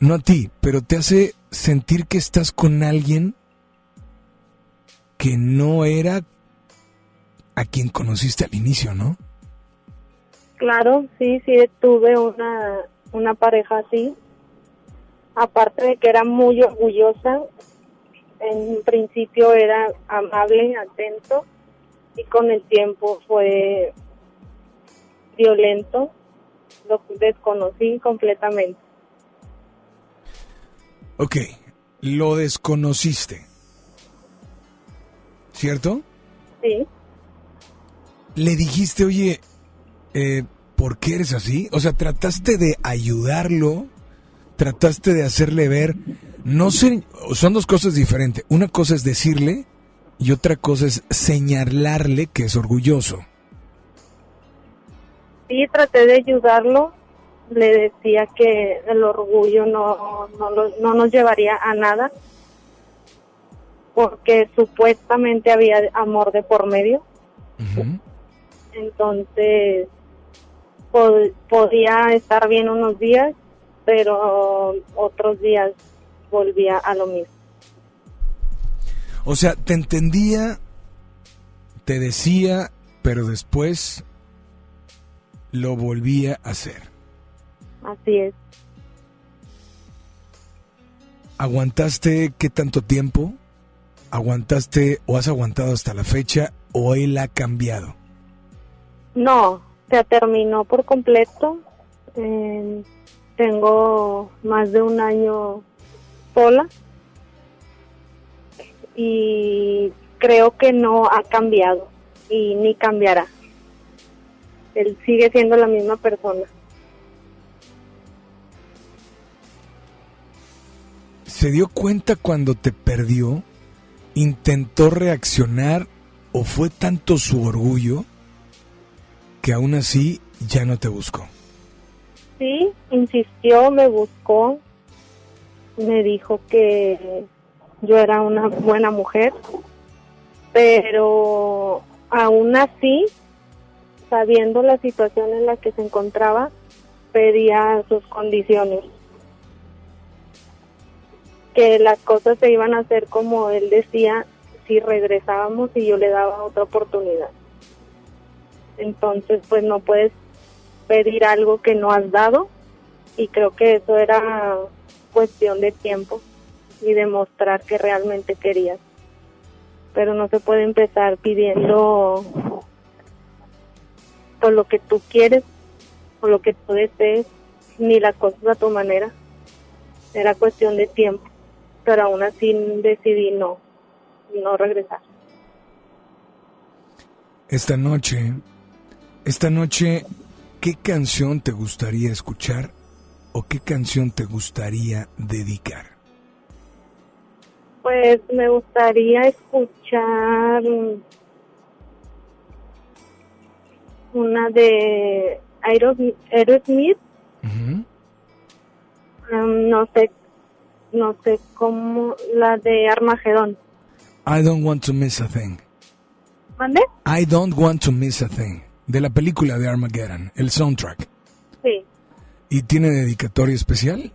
no a ti, pero te hace sentir que estás con alguien que no era a quien conociste al inicio, ¿no? Claro, sí, sí, tuve una, una pareja así. Aparte de que era muy orgullosa, en principio era amable, atento, y con el tiempo fue violento. Lo desconocí completamente. Ok, lo desconociste. ¿Cierto? Sí, Le dijiste, oye, eh, ¿por qué eres así? O sea, trataste de ayudarlo, trataste de hacerle ver, no sé, son dos cosas diferentes. Una cosa es decirle y otra cosa es señalarle que es orgulloso. sí, traté de ayudarlo. Le decía que el orgullo no, no, no nos llevaría a nada, porque supuestamente había amor de por medio. Entonces, pod- podía estar bien unos días, pero otros días volvía a lo mismo. O sea, te entendía, te decía, pero después lo volvía a hacer. Así es. ¿Aguantaste qué tanto tiempo? ¿Aguantaste o has aguantado hasta la fecha o él ha cambiado? No, se terminó por completo. Eh, tengo más de un año sola y creo que no ha cambiado y ni cambiará. Él sigue siendo la misma persona. ¿Se dio cuenta cuando te perdió? ¿Intentó reaccionar o fue tanto su orgullo que aún así ya no te buscó? Sí, insistió, me buscó, me dijo que yo era una buena mujer, pero aún así, sabiendo la situación en la que se encontraba, pedía sus condiciones. Que las cosas se iban a hacer como él decía si regresábamos y yo le daba otra oportunidad. Entonces, pues no puedes pedir algo que no has dado y creo que eso era cuestión de tiempo y demostrar que realmente querías. Pero no se puede empezar pidiendo por lo que tú quieres, por lo que tú desees, ni las cosas a tu manera. Era cuestión de tiempo, pero aún así decidí no, no regresar. Esta noche, esta noche, ¿qué canción te gustaría escuchar o qué canción te gustaría dedicar? Pues me gustaría escuchar una de Aeros- Aerosmith. Um, no sé, no sé cómo, la de Armagedón. I don't want to miss a thing. ¿Mande? I don't want to miss a thing. De la película de Armageddon, el soundtrack. Sí. ¿Y tiene dedicatoria especial?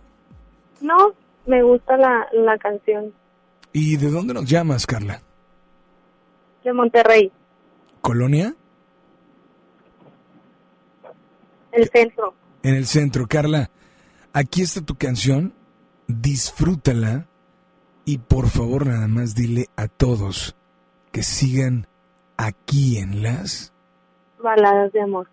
No, me gusta la, la canción ¿Y de dónde nos llamas, Carla? de Monterrey, ¿Colonia? el centro. En el centro. Carla, aquí está tu canción. Disfrútala. Y por favor, nada más dile a todos que sigan aquí en las... Baladas de amor.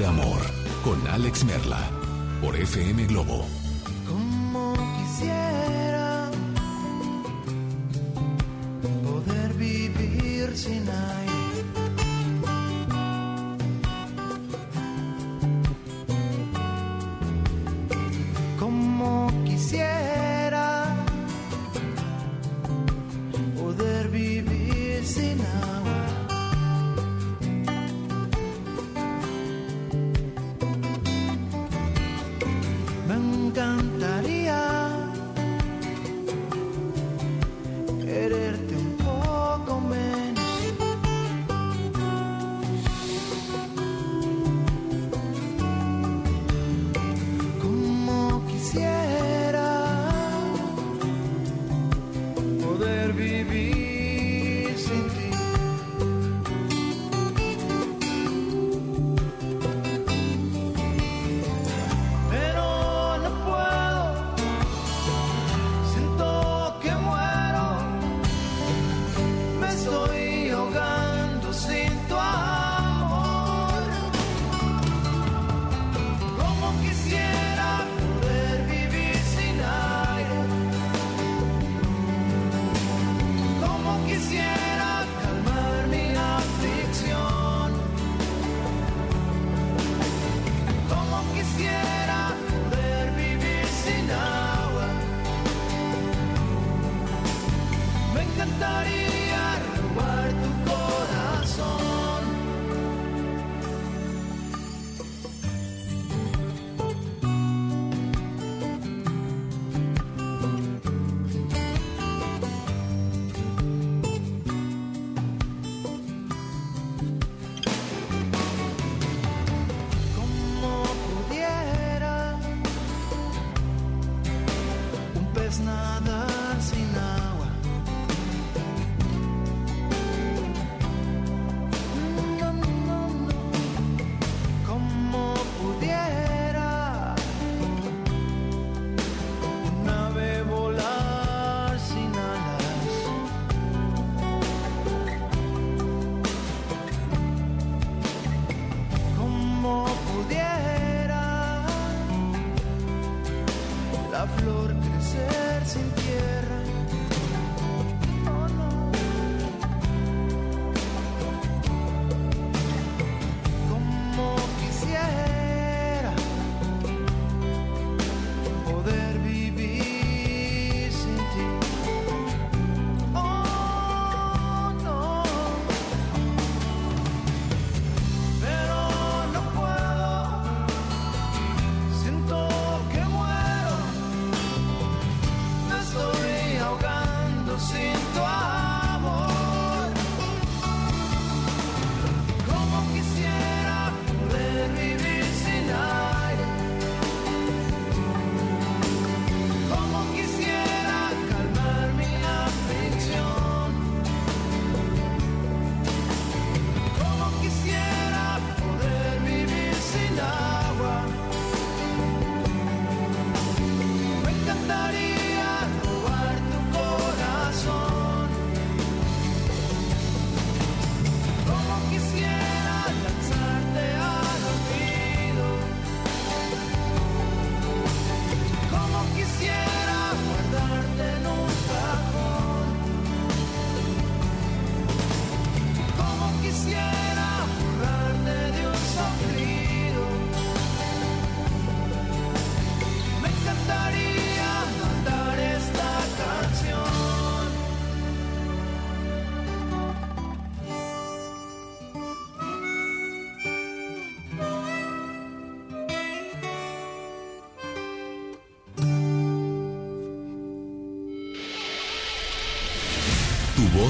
de amor con Alex Merla por FM Globo.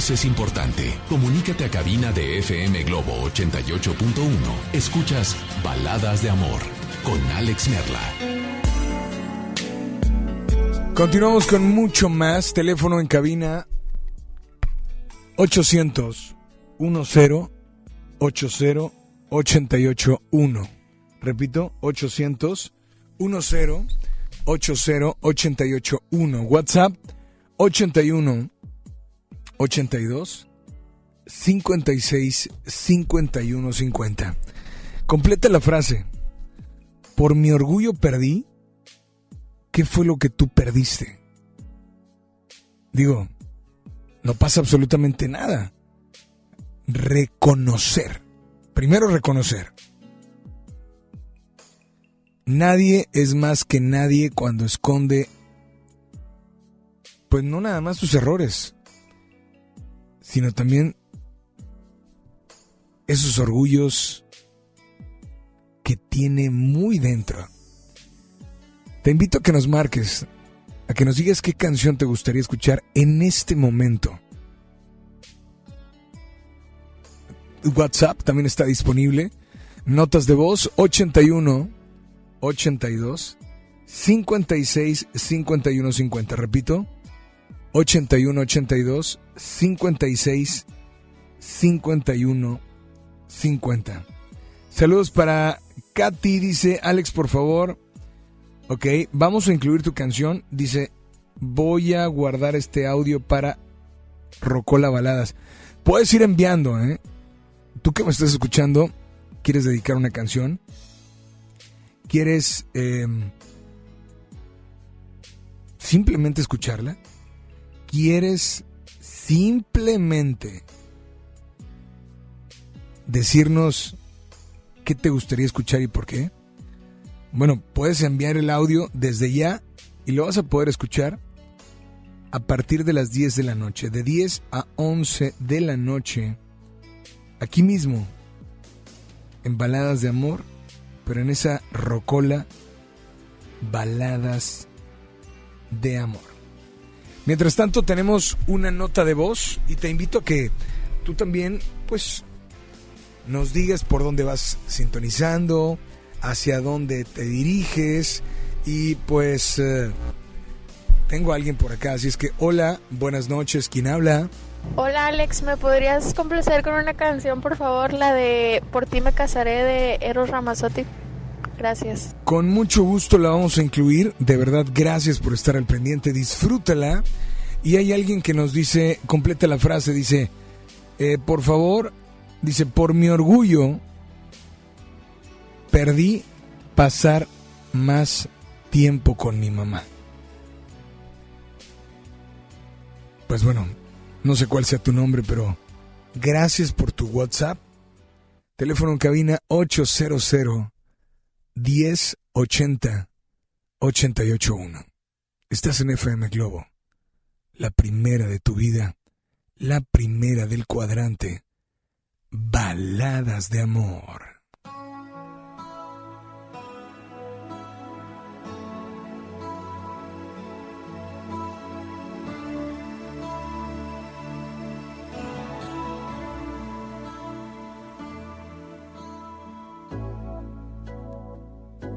es importante. Comunícate a cabina de FM Globo 88.1. Escuchas Baladas de Amor con Alex Merla. Continuamos con mucho más. Teléfono en cabina 800 10 80 881. Repito, 800 10 80 881. WhatsApp 81 82 56 51 50. Completa la frase. Por mi orgullo perdí. ¿Qué fue lo que tú perdiste? Digo, no pasa absolutamente nada. Reconocer. Primero reconocer. Nadie es más que nadie cuando esconde, pues no nada más sus errores, sino también esos orgullos que tiene muy dentro. Te invito a que nos marques, a que nos digas qué canción te gustaría escuchar en este momento. WhatsApp también está disponible. Notas de voz 81 82 56 51 50. Repito, 81 82 56 51 50. Saludos para Katy, dice Alex, por favor. Ok, vamos a incluir tu canción. Dice, voy a guardar este audio para Rocola Baladas. Puedes ir enviando, ¿eh? Tú que me estás escuchando, ¿quieres dedicar una canción? ¿Quieres em, simplemente escucharla? ¿Quieres simplemente decirnos qué te gustaría escuchar y por qué? Bueno, puedes enviar el audio desde ya y lo vas a poder escuchar a partir de las 10 de la noche, de 10 a 11 de la noche, aquí mismo, en Baladas de Amor, pero en esa rocola, Baladas de Amor. Mientras tanto tenemos una nota de voz y te invito a que tú también, pues, nos digas por dónde vas sintonizando, hacia dónde te diriges y pues eh, tengo a alguien por acá, así es que hola, buenas noches, ¿quién habla? Hola Alex, ¿me podrías complacer con una canción, por favor? La de Por ti me casaré de Eros Ramazzotti. Gracias. Con mucho gusto la vamos a incluir, de verdad gracias por estar al pendiente, disfrútala. Y hay alguien que nos dice, completa la frase, dice, eh, por favor, dice, por mi orgullo, perdí pasar más tiempo con mi mamá. Pues bueno, no sé cuál sea tu nombre, pero gracias por tu WhatsApp. Teléfono en cabina 800 1080 881. Estás en FM Globo, la primera de tu vida, la primera del cuadrante. Baladas de amor.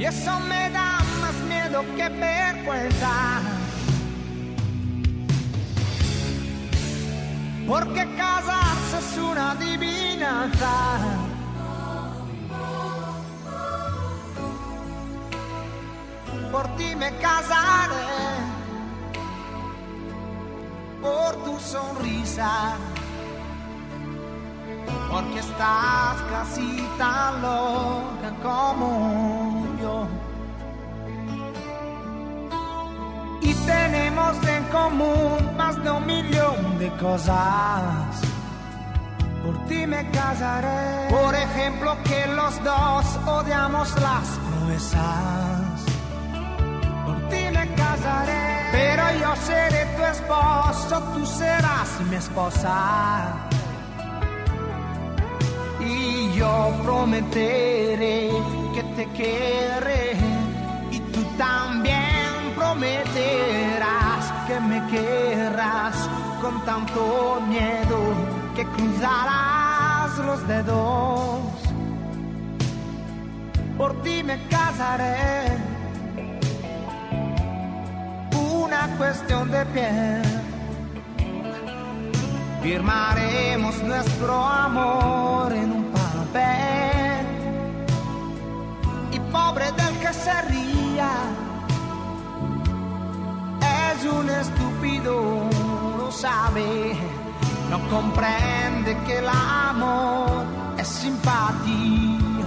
Y eso me da más miedo que vergüenza. Porque casarse es una adivinanza. Por ti me casaré. Por tu sonrisa porque estás casi tan loca como Y tenemos en común más de un millón de cosas. Por ti me casaré. Por ejemplo, que los dos odiamos las proezas. Por ti me casaré. Pero yo seré tu esposo, tú serás mi esposa y yo prometeré que te querré y tú también prometerás que me querrás con tanto miedo que cruzarás los dedos. Por ti me casaré. Una cuestión de piel. Firmaremos nuestro amor en un papel. Y pobre del que se ría, es un estúpido, lo sabe, no comprende que el amor es simpatía.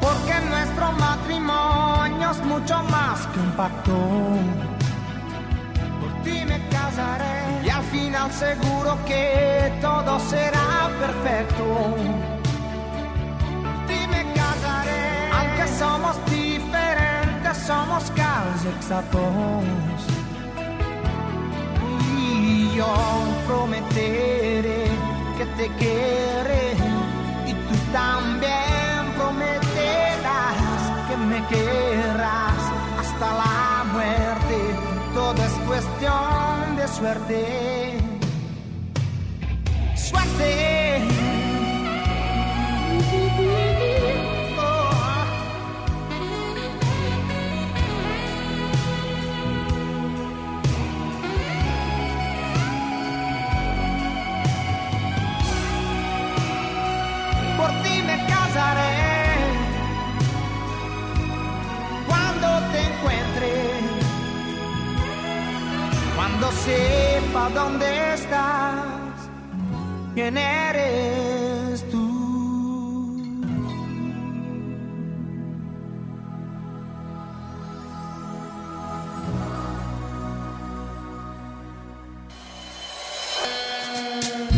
Porque nuestro matrimonio es mucho más que un pacto ti me casaré y al final seguro que todo será perfecto. Por ti me casaré, aunque somos somos casi exactos. Y yo prometeré que te querré y tú también prometerás que me querrás hasta la muerte todo es cuestión de suerte. Suerte. Sepa dónde estás, quién eres tú.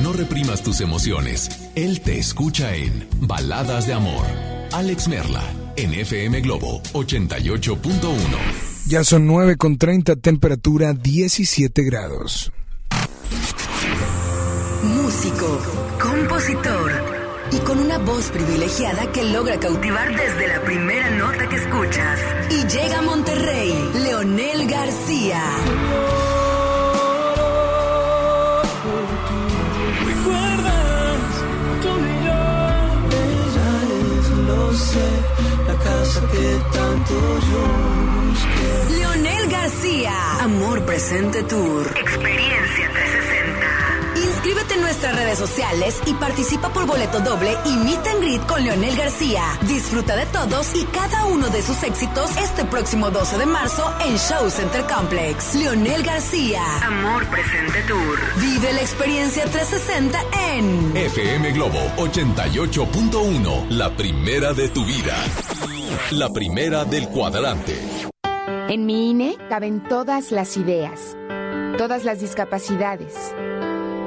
No reprimas tus emociones. Él te escucha en Baladas de Amor. Alex Merla, en FM Globo 88.1. Ya son 9 con 30, temperatura 17 grados. Músico, compositor y con una voz privilegiada que logra cautivar desde la primera nota que escuchas. Y llega a Monterrey, Leonel García. Sé, la casa que tanto yo busqué. Leonel García, Amor Presente Tour. Experiencia 360. Inscríbete en nuestras redes sociales y participa por boleto doble y meet and greet con Leonel García. Disfruta de todos y cada uno de sus éxitos este próximo 12 de marzo en Show Center Complex. Leonel García, Amor Presente Tour. Vive la experiencia 360 en FM Globo 88.1, la primera de tu vida. La primera del cuadrante. En mi INE caben todas las ideas, todas las discapacidades,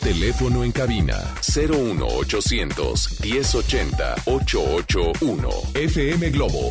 Teléfono en cabina 01800 1080 881. FM Globo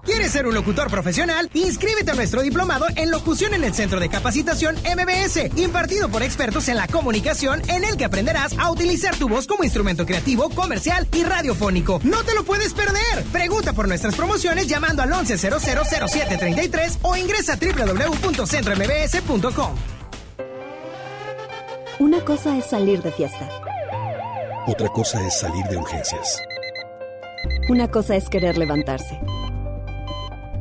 ¿Quieres ser un locutor profesional? Inscríbete a nuestro diplomado en locución en el Centro de Capacitación MBS, impartido por expertos en la comunicación, en el que aprenderás a utilizar tu voz como instrumento creativo, comercial y radiofónico. No te lo puedes perder. Pregunta por nuestras promociones llamando al 11000733 o ingresa a www.centrombs.com. Una cosa es salir de fiesta. Otra cosa es salir de urgencias. Una cosa es querer levantarse.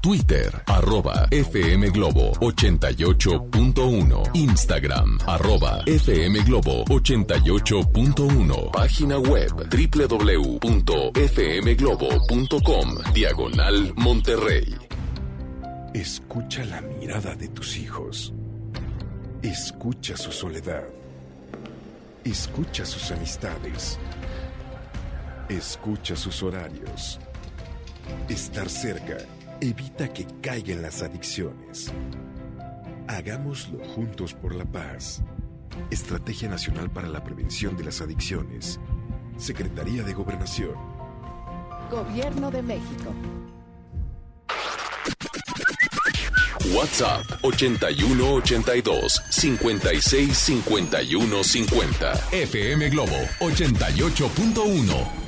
Twitter, arroba FM Globo 88.1. Instagram, arroba FM Globo 88.1. Página web www.fmglobo.com. Diagonal Monterrey. Escucha la mirada de tus hijos. Escucha su soledad. Escucha sus amistades. Escucha sus horarios. Estar cerca evita que caigan las adicciones. Hagámoslo juntos por la paz. Estrategia Nacional para la Prevención de las Adicciones. Secretaría de Gobernación. Gobierno de México. WhatsApp 8182 56 51 50. FM Globo 88.1.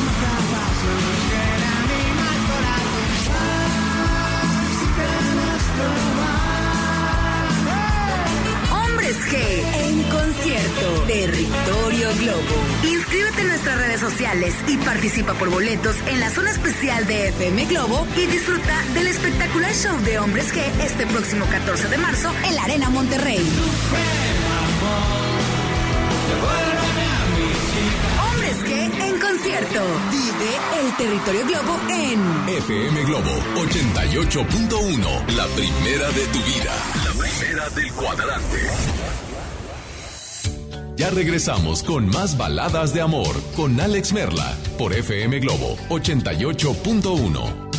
En concierto. Territorio Globo. Inscríbete en nuestras redes sociales y participa por boletos en la zona especial de FM Globo y disfruta del espectacular show de Hombres G este próximo 14 de marzo en la Arena Monterrey. En concierto. Vive el Territorio Globo en FM Globo 88.1. La primera de tu vida. La primera del cuadrante. Ya regresamos con más baladas de amor con Alex Merla por FM Globo 88.1.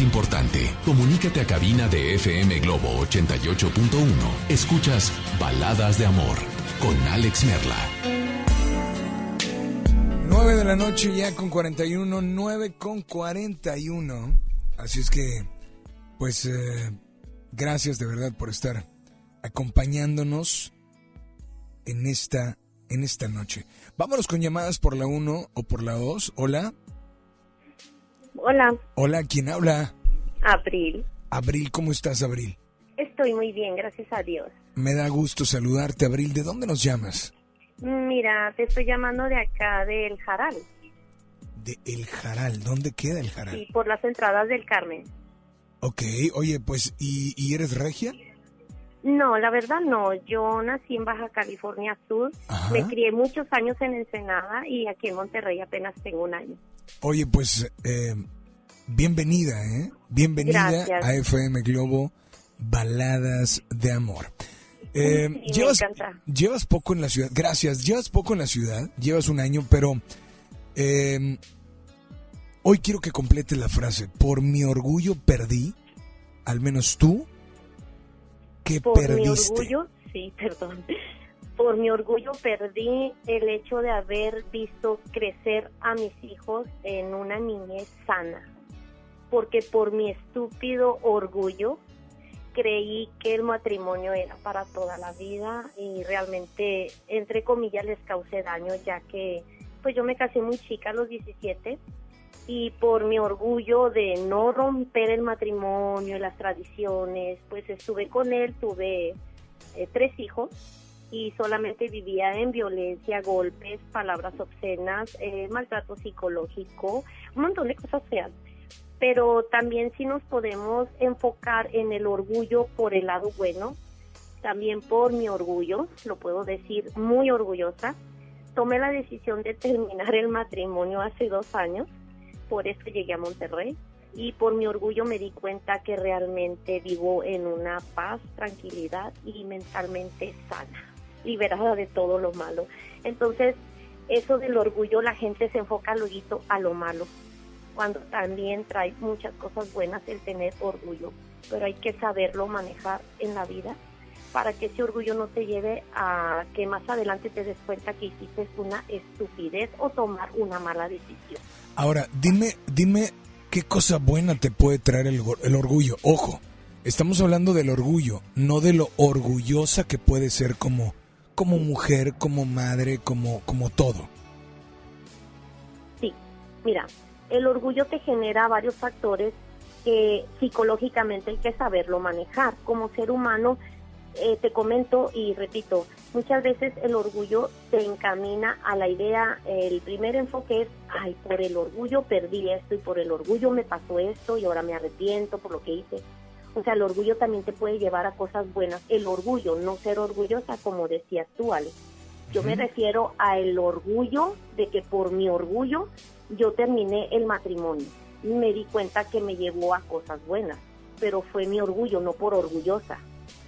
importante. Comunícate a cabina de FM Globo 88.1. Escuchas Baladas de Amor con Alex Merla. 9 de la noche ya con 41, 9 con 41. Así es que, pues, eh, gracias de verdad por estar acompañándonos en esta, en esta noche. Vámonos con llamadas por la 1 o por la 2. Hola. Hola, Hola, ¿quién habla? Abril. Abril, ¿cómo estás, Abril? Estoy muy bien, gracias a Dios. Me da gusto saludarte, Abril. ¿De dónde nos llamas? Mira, te estoy llamando de acá, del Jaral, De El Jaral. ¿Dónde queda El Jaral? y por las entradas del Carmen. Ok, oye, pues, ¿y, y eres regia? No, la verdad no. Yo nací en Baja California Sur. Ajá. Me crié muchos años en Ensenada y aquí en Monterrey apenas tengo un año. Oye, pues, eh, bienvenida, ¿eh? Bienvenida Gracias. a FM Globo Baladas de Amor. Eh, Sí, me llevas, encanta. llevas poco en la ciudad, gracias, llevas poco en la ciudad, llevas un año, pero eh, hoy quiero que completes la frase, por mi orgullo perdí, al menos tú, que Por mi orgullo, sí, perdón. Por mi orgullo perdí el hecho de haber visto crecer a mis hijos en una niñez sana. Porque por mi estúpido orgullo creí que el matrimonio era para toda la vida y realmente, entre comillas, les causé daño ya que pues yo me casé muy chica a los 17 y por mi orgullo de no romper el matrimonio y las tradiciones, pues estuve con él, tuve eh, tres hijos y solamente vivía en violencia, golpes, palabras obscenas, eh, maltrato psicológico, un montón de cosas feas. Pero también sí nos podemos enfocar en el orgullo por el lado bueno, también por mi orgullo, lo puedo decir muy orgullosa, tomé la decisión de terminar el matrimonio hace dos años, por eso llegué a Monterrey y por mi orgullo me di cuenta que realmente vivo en una paz, tranquilidad y mentalmente sana, liberada de todo lo malo. Entonces, eso del orgullo la gente se enfoca luego a lo malo, cuando también trae muchas cosas buenas el tener orgullo, pero hay que saberlo manejar en la vida para que ese orgullo no te lleve a que más adelante te des cuenta que hiciste una estupidez o tomar una mala decisión. Ahora, dime, dime qué cosa buena te puede traer el, el orgullo. Ojo, estamos hablando del orgullo, no de lo orgullosa que puede ser como, como mujer, como madre, como, como todo. Sí, mira, el orgullo te genera varios factores que psicológicamente hay que saberlo manejar. Como ser humano, eh, te comento y repito, muchas veces el orgullo te encamina a la idea, el primer enfoque es, ay, por el orgullo perdí esto y por el orgullo me pasó esto y ahora me arrepiento por lo que hice. O sea, el orgullo también te puede llevar a cosas buenas. El orgullo, no ser orgullosa, como decías tú, Alex. Yo me refiero a el orgullo de que por mi orgullo yo terminé el matrimonio y me di cuenta que me llevó a cosas buenas, pero fue mi orgullo, no por orgullosa,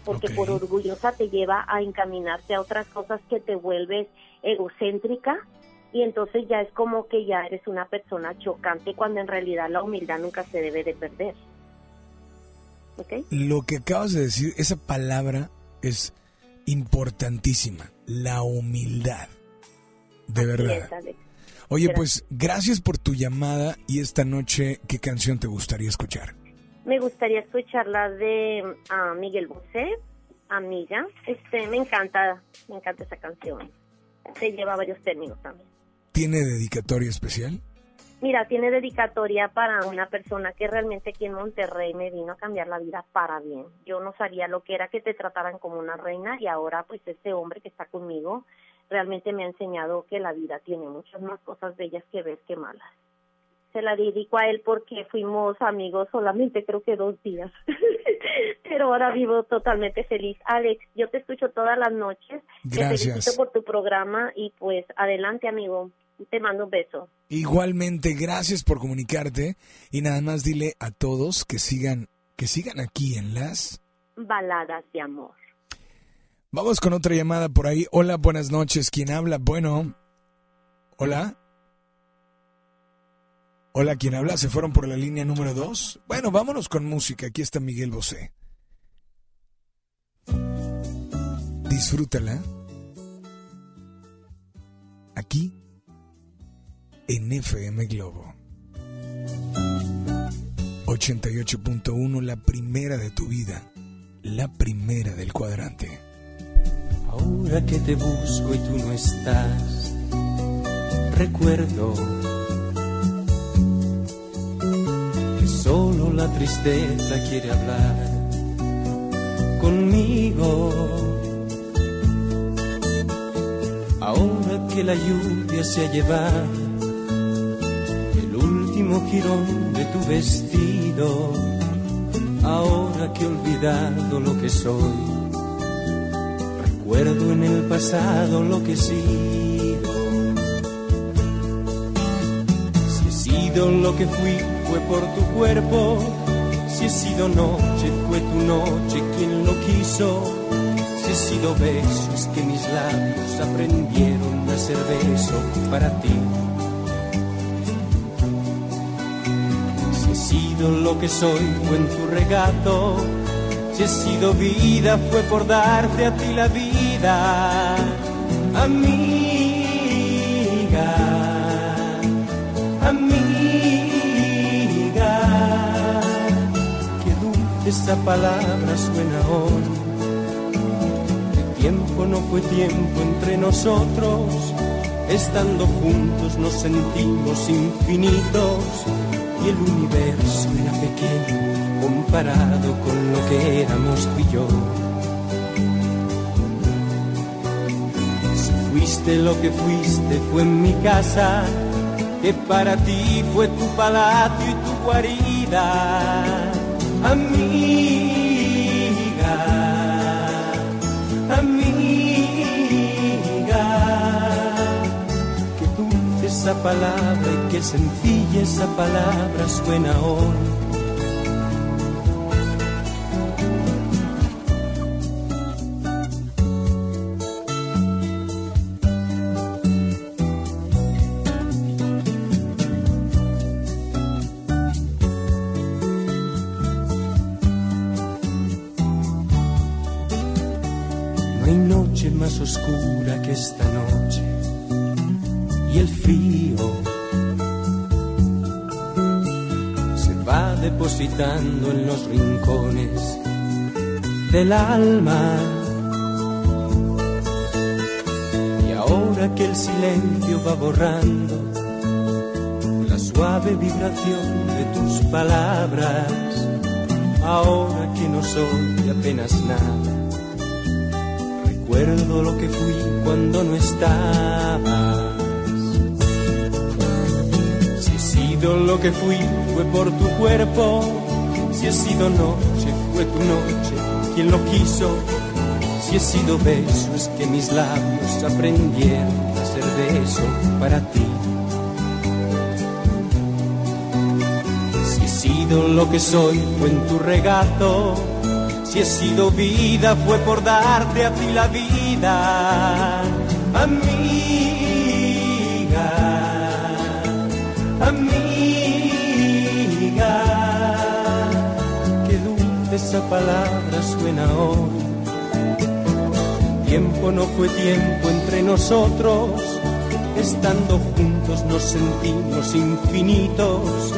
porque por orgullosa te lleva a encaminarte a otras cosas que te vuelves egocéntrica y entonces ya es como que ya eres una persona chocante cuando en realidad la humildad nunca se debe de perder. ¿Ok? Lo que acabas de decir, esa palabra es importantísima, la humildad. De verdad. Oye, Gracias. pues gracias por tu llamada y esta noche, ¿qué canción te gustaría escuchar? Me gustaría escuchar la de ah, Miguel Bosé, Amiga. Este, me encanta, me encanta esa canción. Se lleva varios términos también. ¿Tiene dedicatoria especial? Mira, tiene dedicatoria para una persona que realmente aquí en Monterrey me vino a cambiar la vida para bien. Yo no sabía lo que era que te trataran como una reina y ahora pues este hombre que está conmigo realmente me ha enseñado que la vida tiene muchas más cosas bellas que ver que malas. Se la dedico a él porque fuimos amigos solamente creo que dos días, pero ahora vivo totalmente feliz. Alex, yo te escucho todas las noches. Te Gracias. felicito por tu programa y pues adelante amigo. Te mando un beso. Igualmente, gracias por comunicarte y nada más dile a todos que sigan, que sigan aquí en las. Baladas de amor. Vamos con otra llamada por ahí. Hola, buenas noches. ¿Quién habla? Bueno. Hola. Hola, ¿quién habla? ¿Se fueron por la línea número dos? Bueno, vámonos con música. Aquí está Miguel Bosé. Disfrútala. Aquí en FM Globo. 88.1, la primera de tu vida, la primera del cuadrante. Ahora que te busco y tú no estás, recuerdo solo la tristeza quiere hablar conmigo. Ahora que la lluvia se ha llevado el último jirón de tu vestido, ahora que he olvidado lo que soy Recuerdo en el pasado lo que he sido. Si he sido lo que fui, fue por tu cuerpo. Si he sido noche, fue tu noche quien lo quiso. Si he sido beso, es que mis labios aprendieron a ser beso para ti. Si he sido lo que soy, fue en tu regato. Si he sido vida fue por darte a ti la vida, amiga, amiga. Esa palabra suena hoy. El tiempo no fue tiempo entre nosotros. Estando juntos nos sentimos infinitos y el universo era pequeño comparado con lo que éramos tú y yo. Si fuiste lo que fuiste fue en mi casa, que para ti fue tu palacio y tu guarida, amiga, amiga. Qué dulce esa palabra y qué sencilla esa palabra suena hoy del alma. Y ahora que el silencio va borrando la suave vibración de tus palabras, ahora que no soy apenas nada recuerdo lo que fui cuando no estabas. Si he sido lo que fui fue por tu cuerpo, si he sido noche fue tu noche quien lo quiso, si he sido beso es que mis labios aprendieron a ser beso para ti. Si he sido lo que soy fue en tu regazo, si he sido vida fue por darte a ti la vida, amiga. Esa palabra suena hoy. Tiempo no fue tiempo entre nosotros, estando juntos nos sentimos infinitos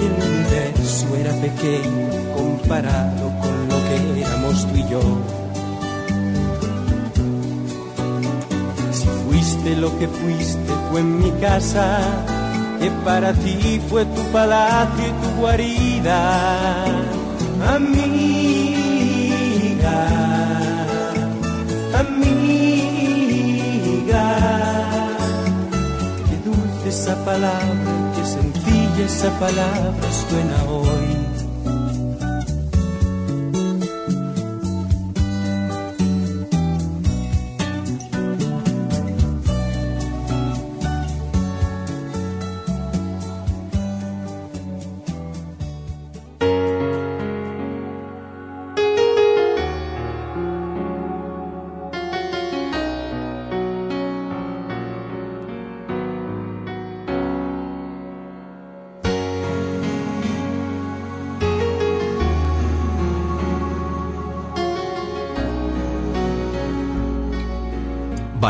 y el universo era pequeño comparado con lo que éramos tú y yo. Si fuiste lo que fuiste fue en mi casa, que para ti fue tu palacio y tu guarida, amiga, esa palabra suena hoy.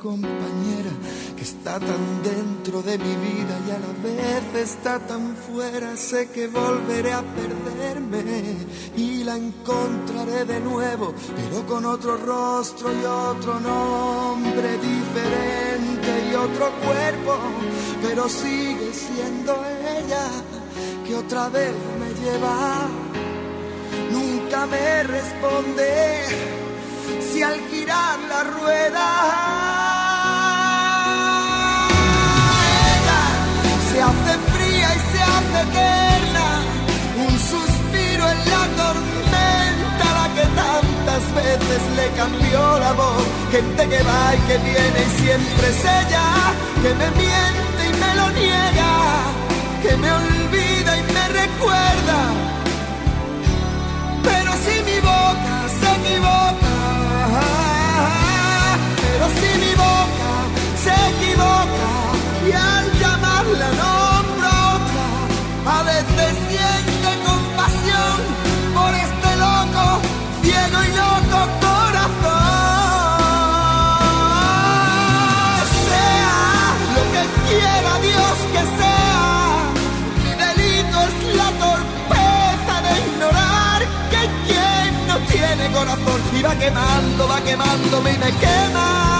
Compañera, que está tan dentro de mi vida y a la vez está tan fuera. Sé que volveré a perderme y la encontraré de nuevo, pero con otro rostro y otro nombre diferente y otro cuerpo. Pero sigue siendo ella que otra vez me lleva. Nunca me responde si al girar la rueda eterna, un suspiro en la tormenta, la que tantas veces le cambió la voz, gente que va y que viene y siempre es ella, que me miente y me lo niega, que me olvida y me recuerda, pero si mi boca se equivoca, pero si mi boca se equivoca y va quemando, va quemándome y me quema.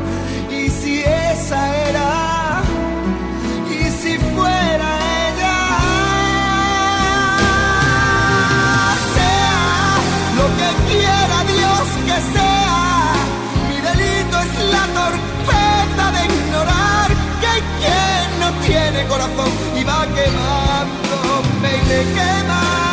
Corazón y va quemándome y me quema.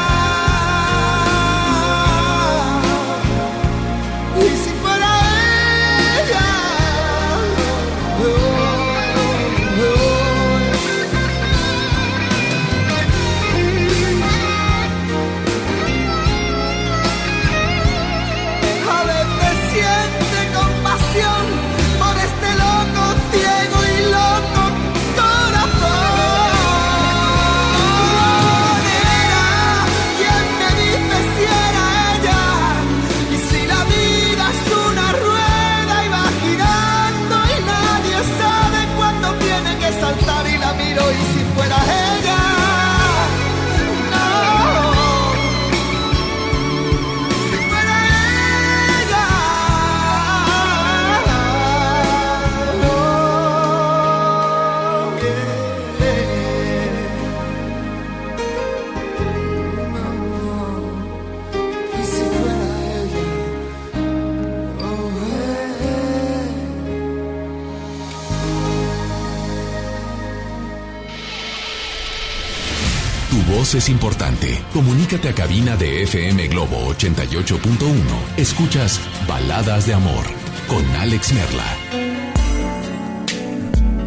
Es importante. Comunícate a cabina de FM Globo 88.1. Escuchas Baladas de Amor con Alex Merla.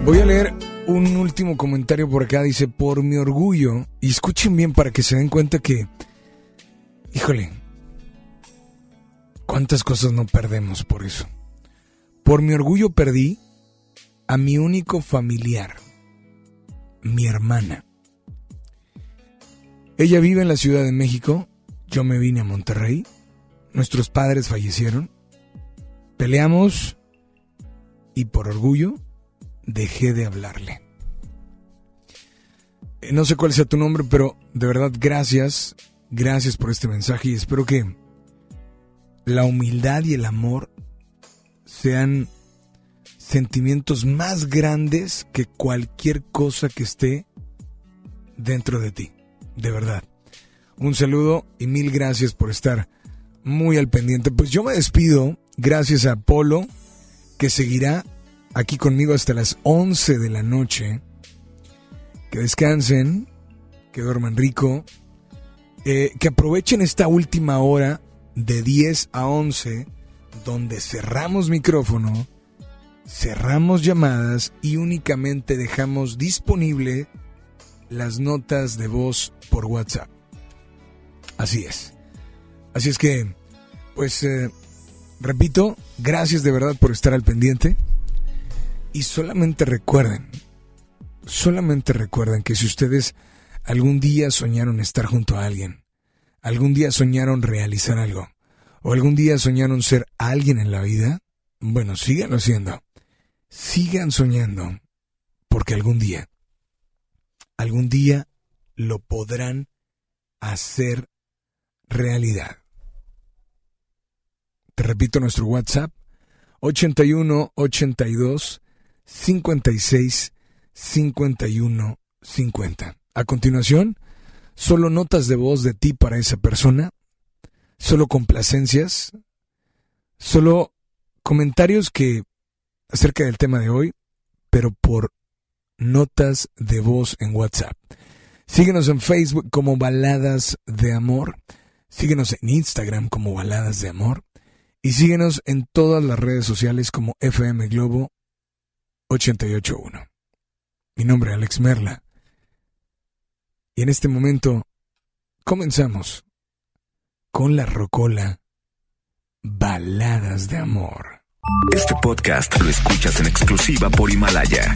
Voy a leer un último comentario por acá. Dice, por mi orgullo, y escuchen bien para que se den cuenta que, híjole, cuántas cosas no perdemos por eso. Por mi orgullo perdí a mi único familiar, mi hermana. Ella vive en la Ciudad de México, yo me vine a Monterrey, nuestros padres fallecieron, peleamos y por orgullo dejé de hablarle. Eh, no sé cuál sea tu nombre, pero de verdad gracias, gracias por este mensaje y espero que la humildad y el amor sean sentimientos más grandes que cualquier cosa que esté dentro de ti de verdad. Un saludo y mil gracias por estar muy al pendiente. Pues yo me despido, gracias a Polo, que seguirá aquí conmigo hasta las 11 de la noche. Que descansen, que duerman rico, eh, que aprovechen esta última hora de 10 a 11, donde cerramos micrófono, cerramos llamadas y únicamente dejamos disponible las notas de voz por WhatsApp. Así es. Así es que, pues, eh, repito, gracias de verdad por estar al pendiente. Y solamente recuerden, solamente recuerden que si ustedes algún día soñaron estar junto a alguien, algún día soñaron realizar algo, o algún día soñaron ser alguien en la vida, bueno, síganlo haciendo. Sigan soñando, porque algún día algún día lo podrán hacer realidad. Te repito nuestro WhatsApp 81 82 56 51 50. A continuación, solo notas de voz de ti para esa persona, solo complacencias, solo comentarios que acerca del tema de hoy, pero por notas de voz en WhatsApp. Síguenos en Facebook como Baladas de Amor. Síguenos en Instagram como Baladas de Amor. Y síguenos en todas las redes sociales como FM Globo 881. Mi nombre es Alex Merla. Y en este momento comenzamos con la rocola Baladas de Amor. Este podcast lo escuchas en exclusiva por Himalaya.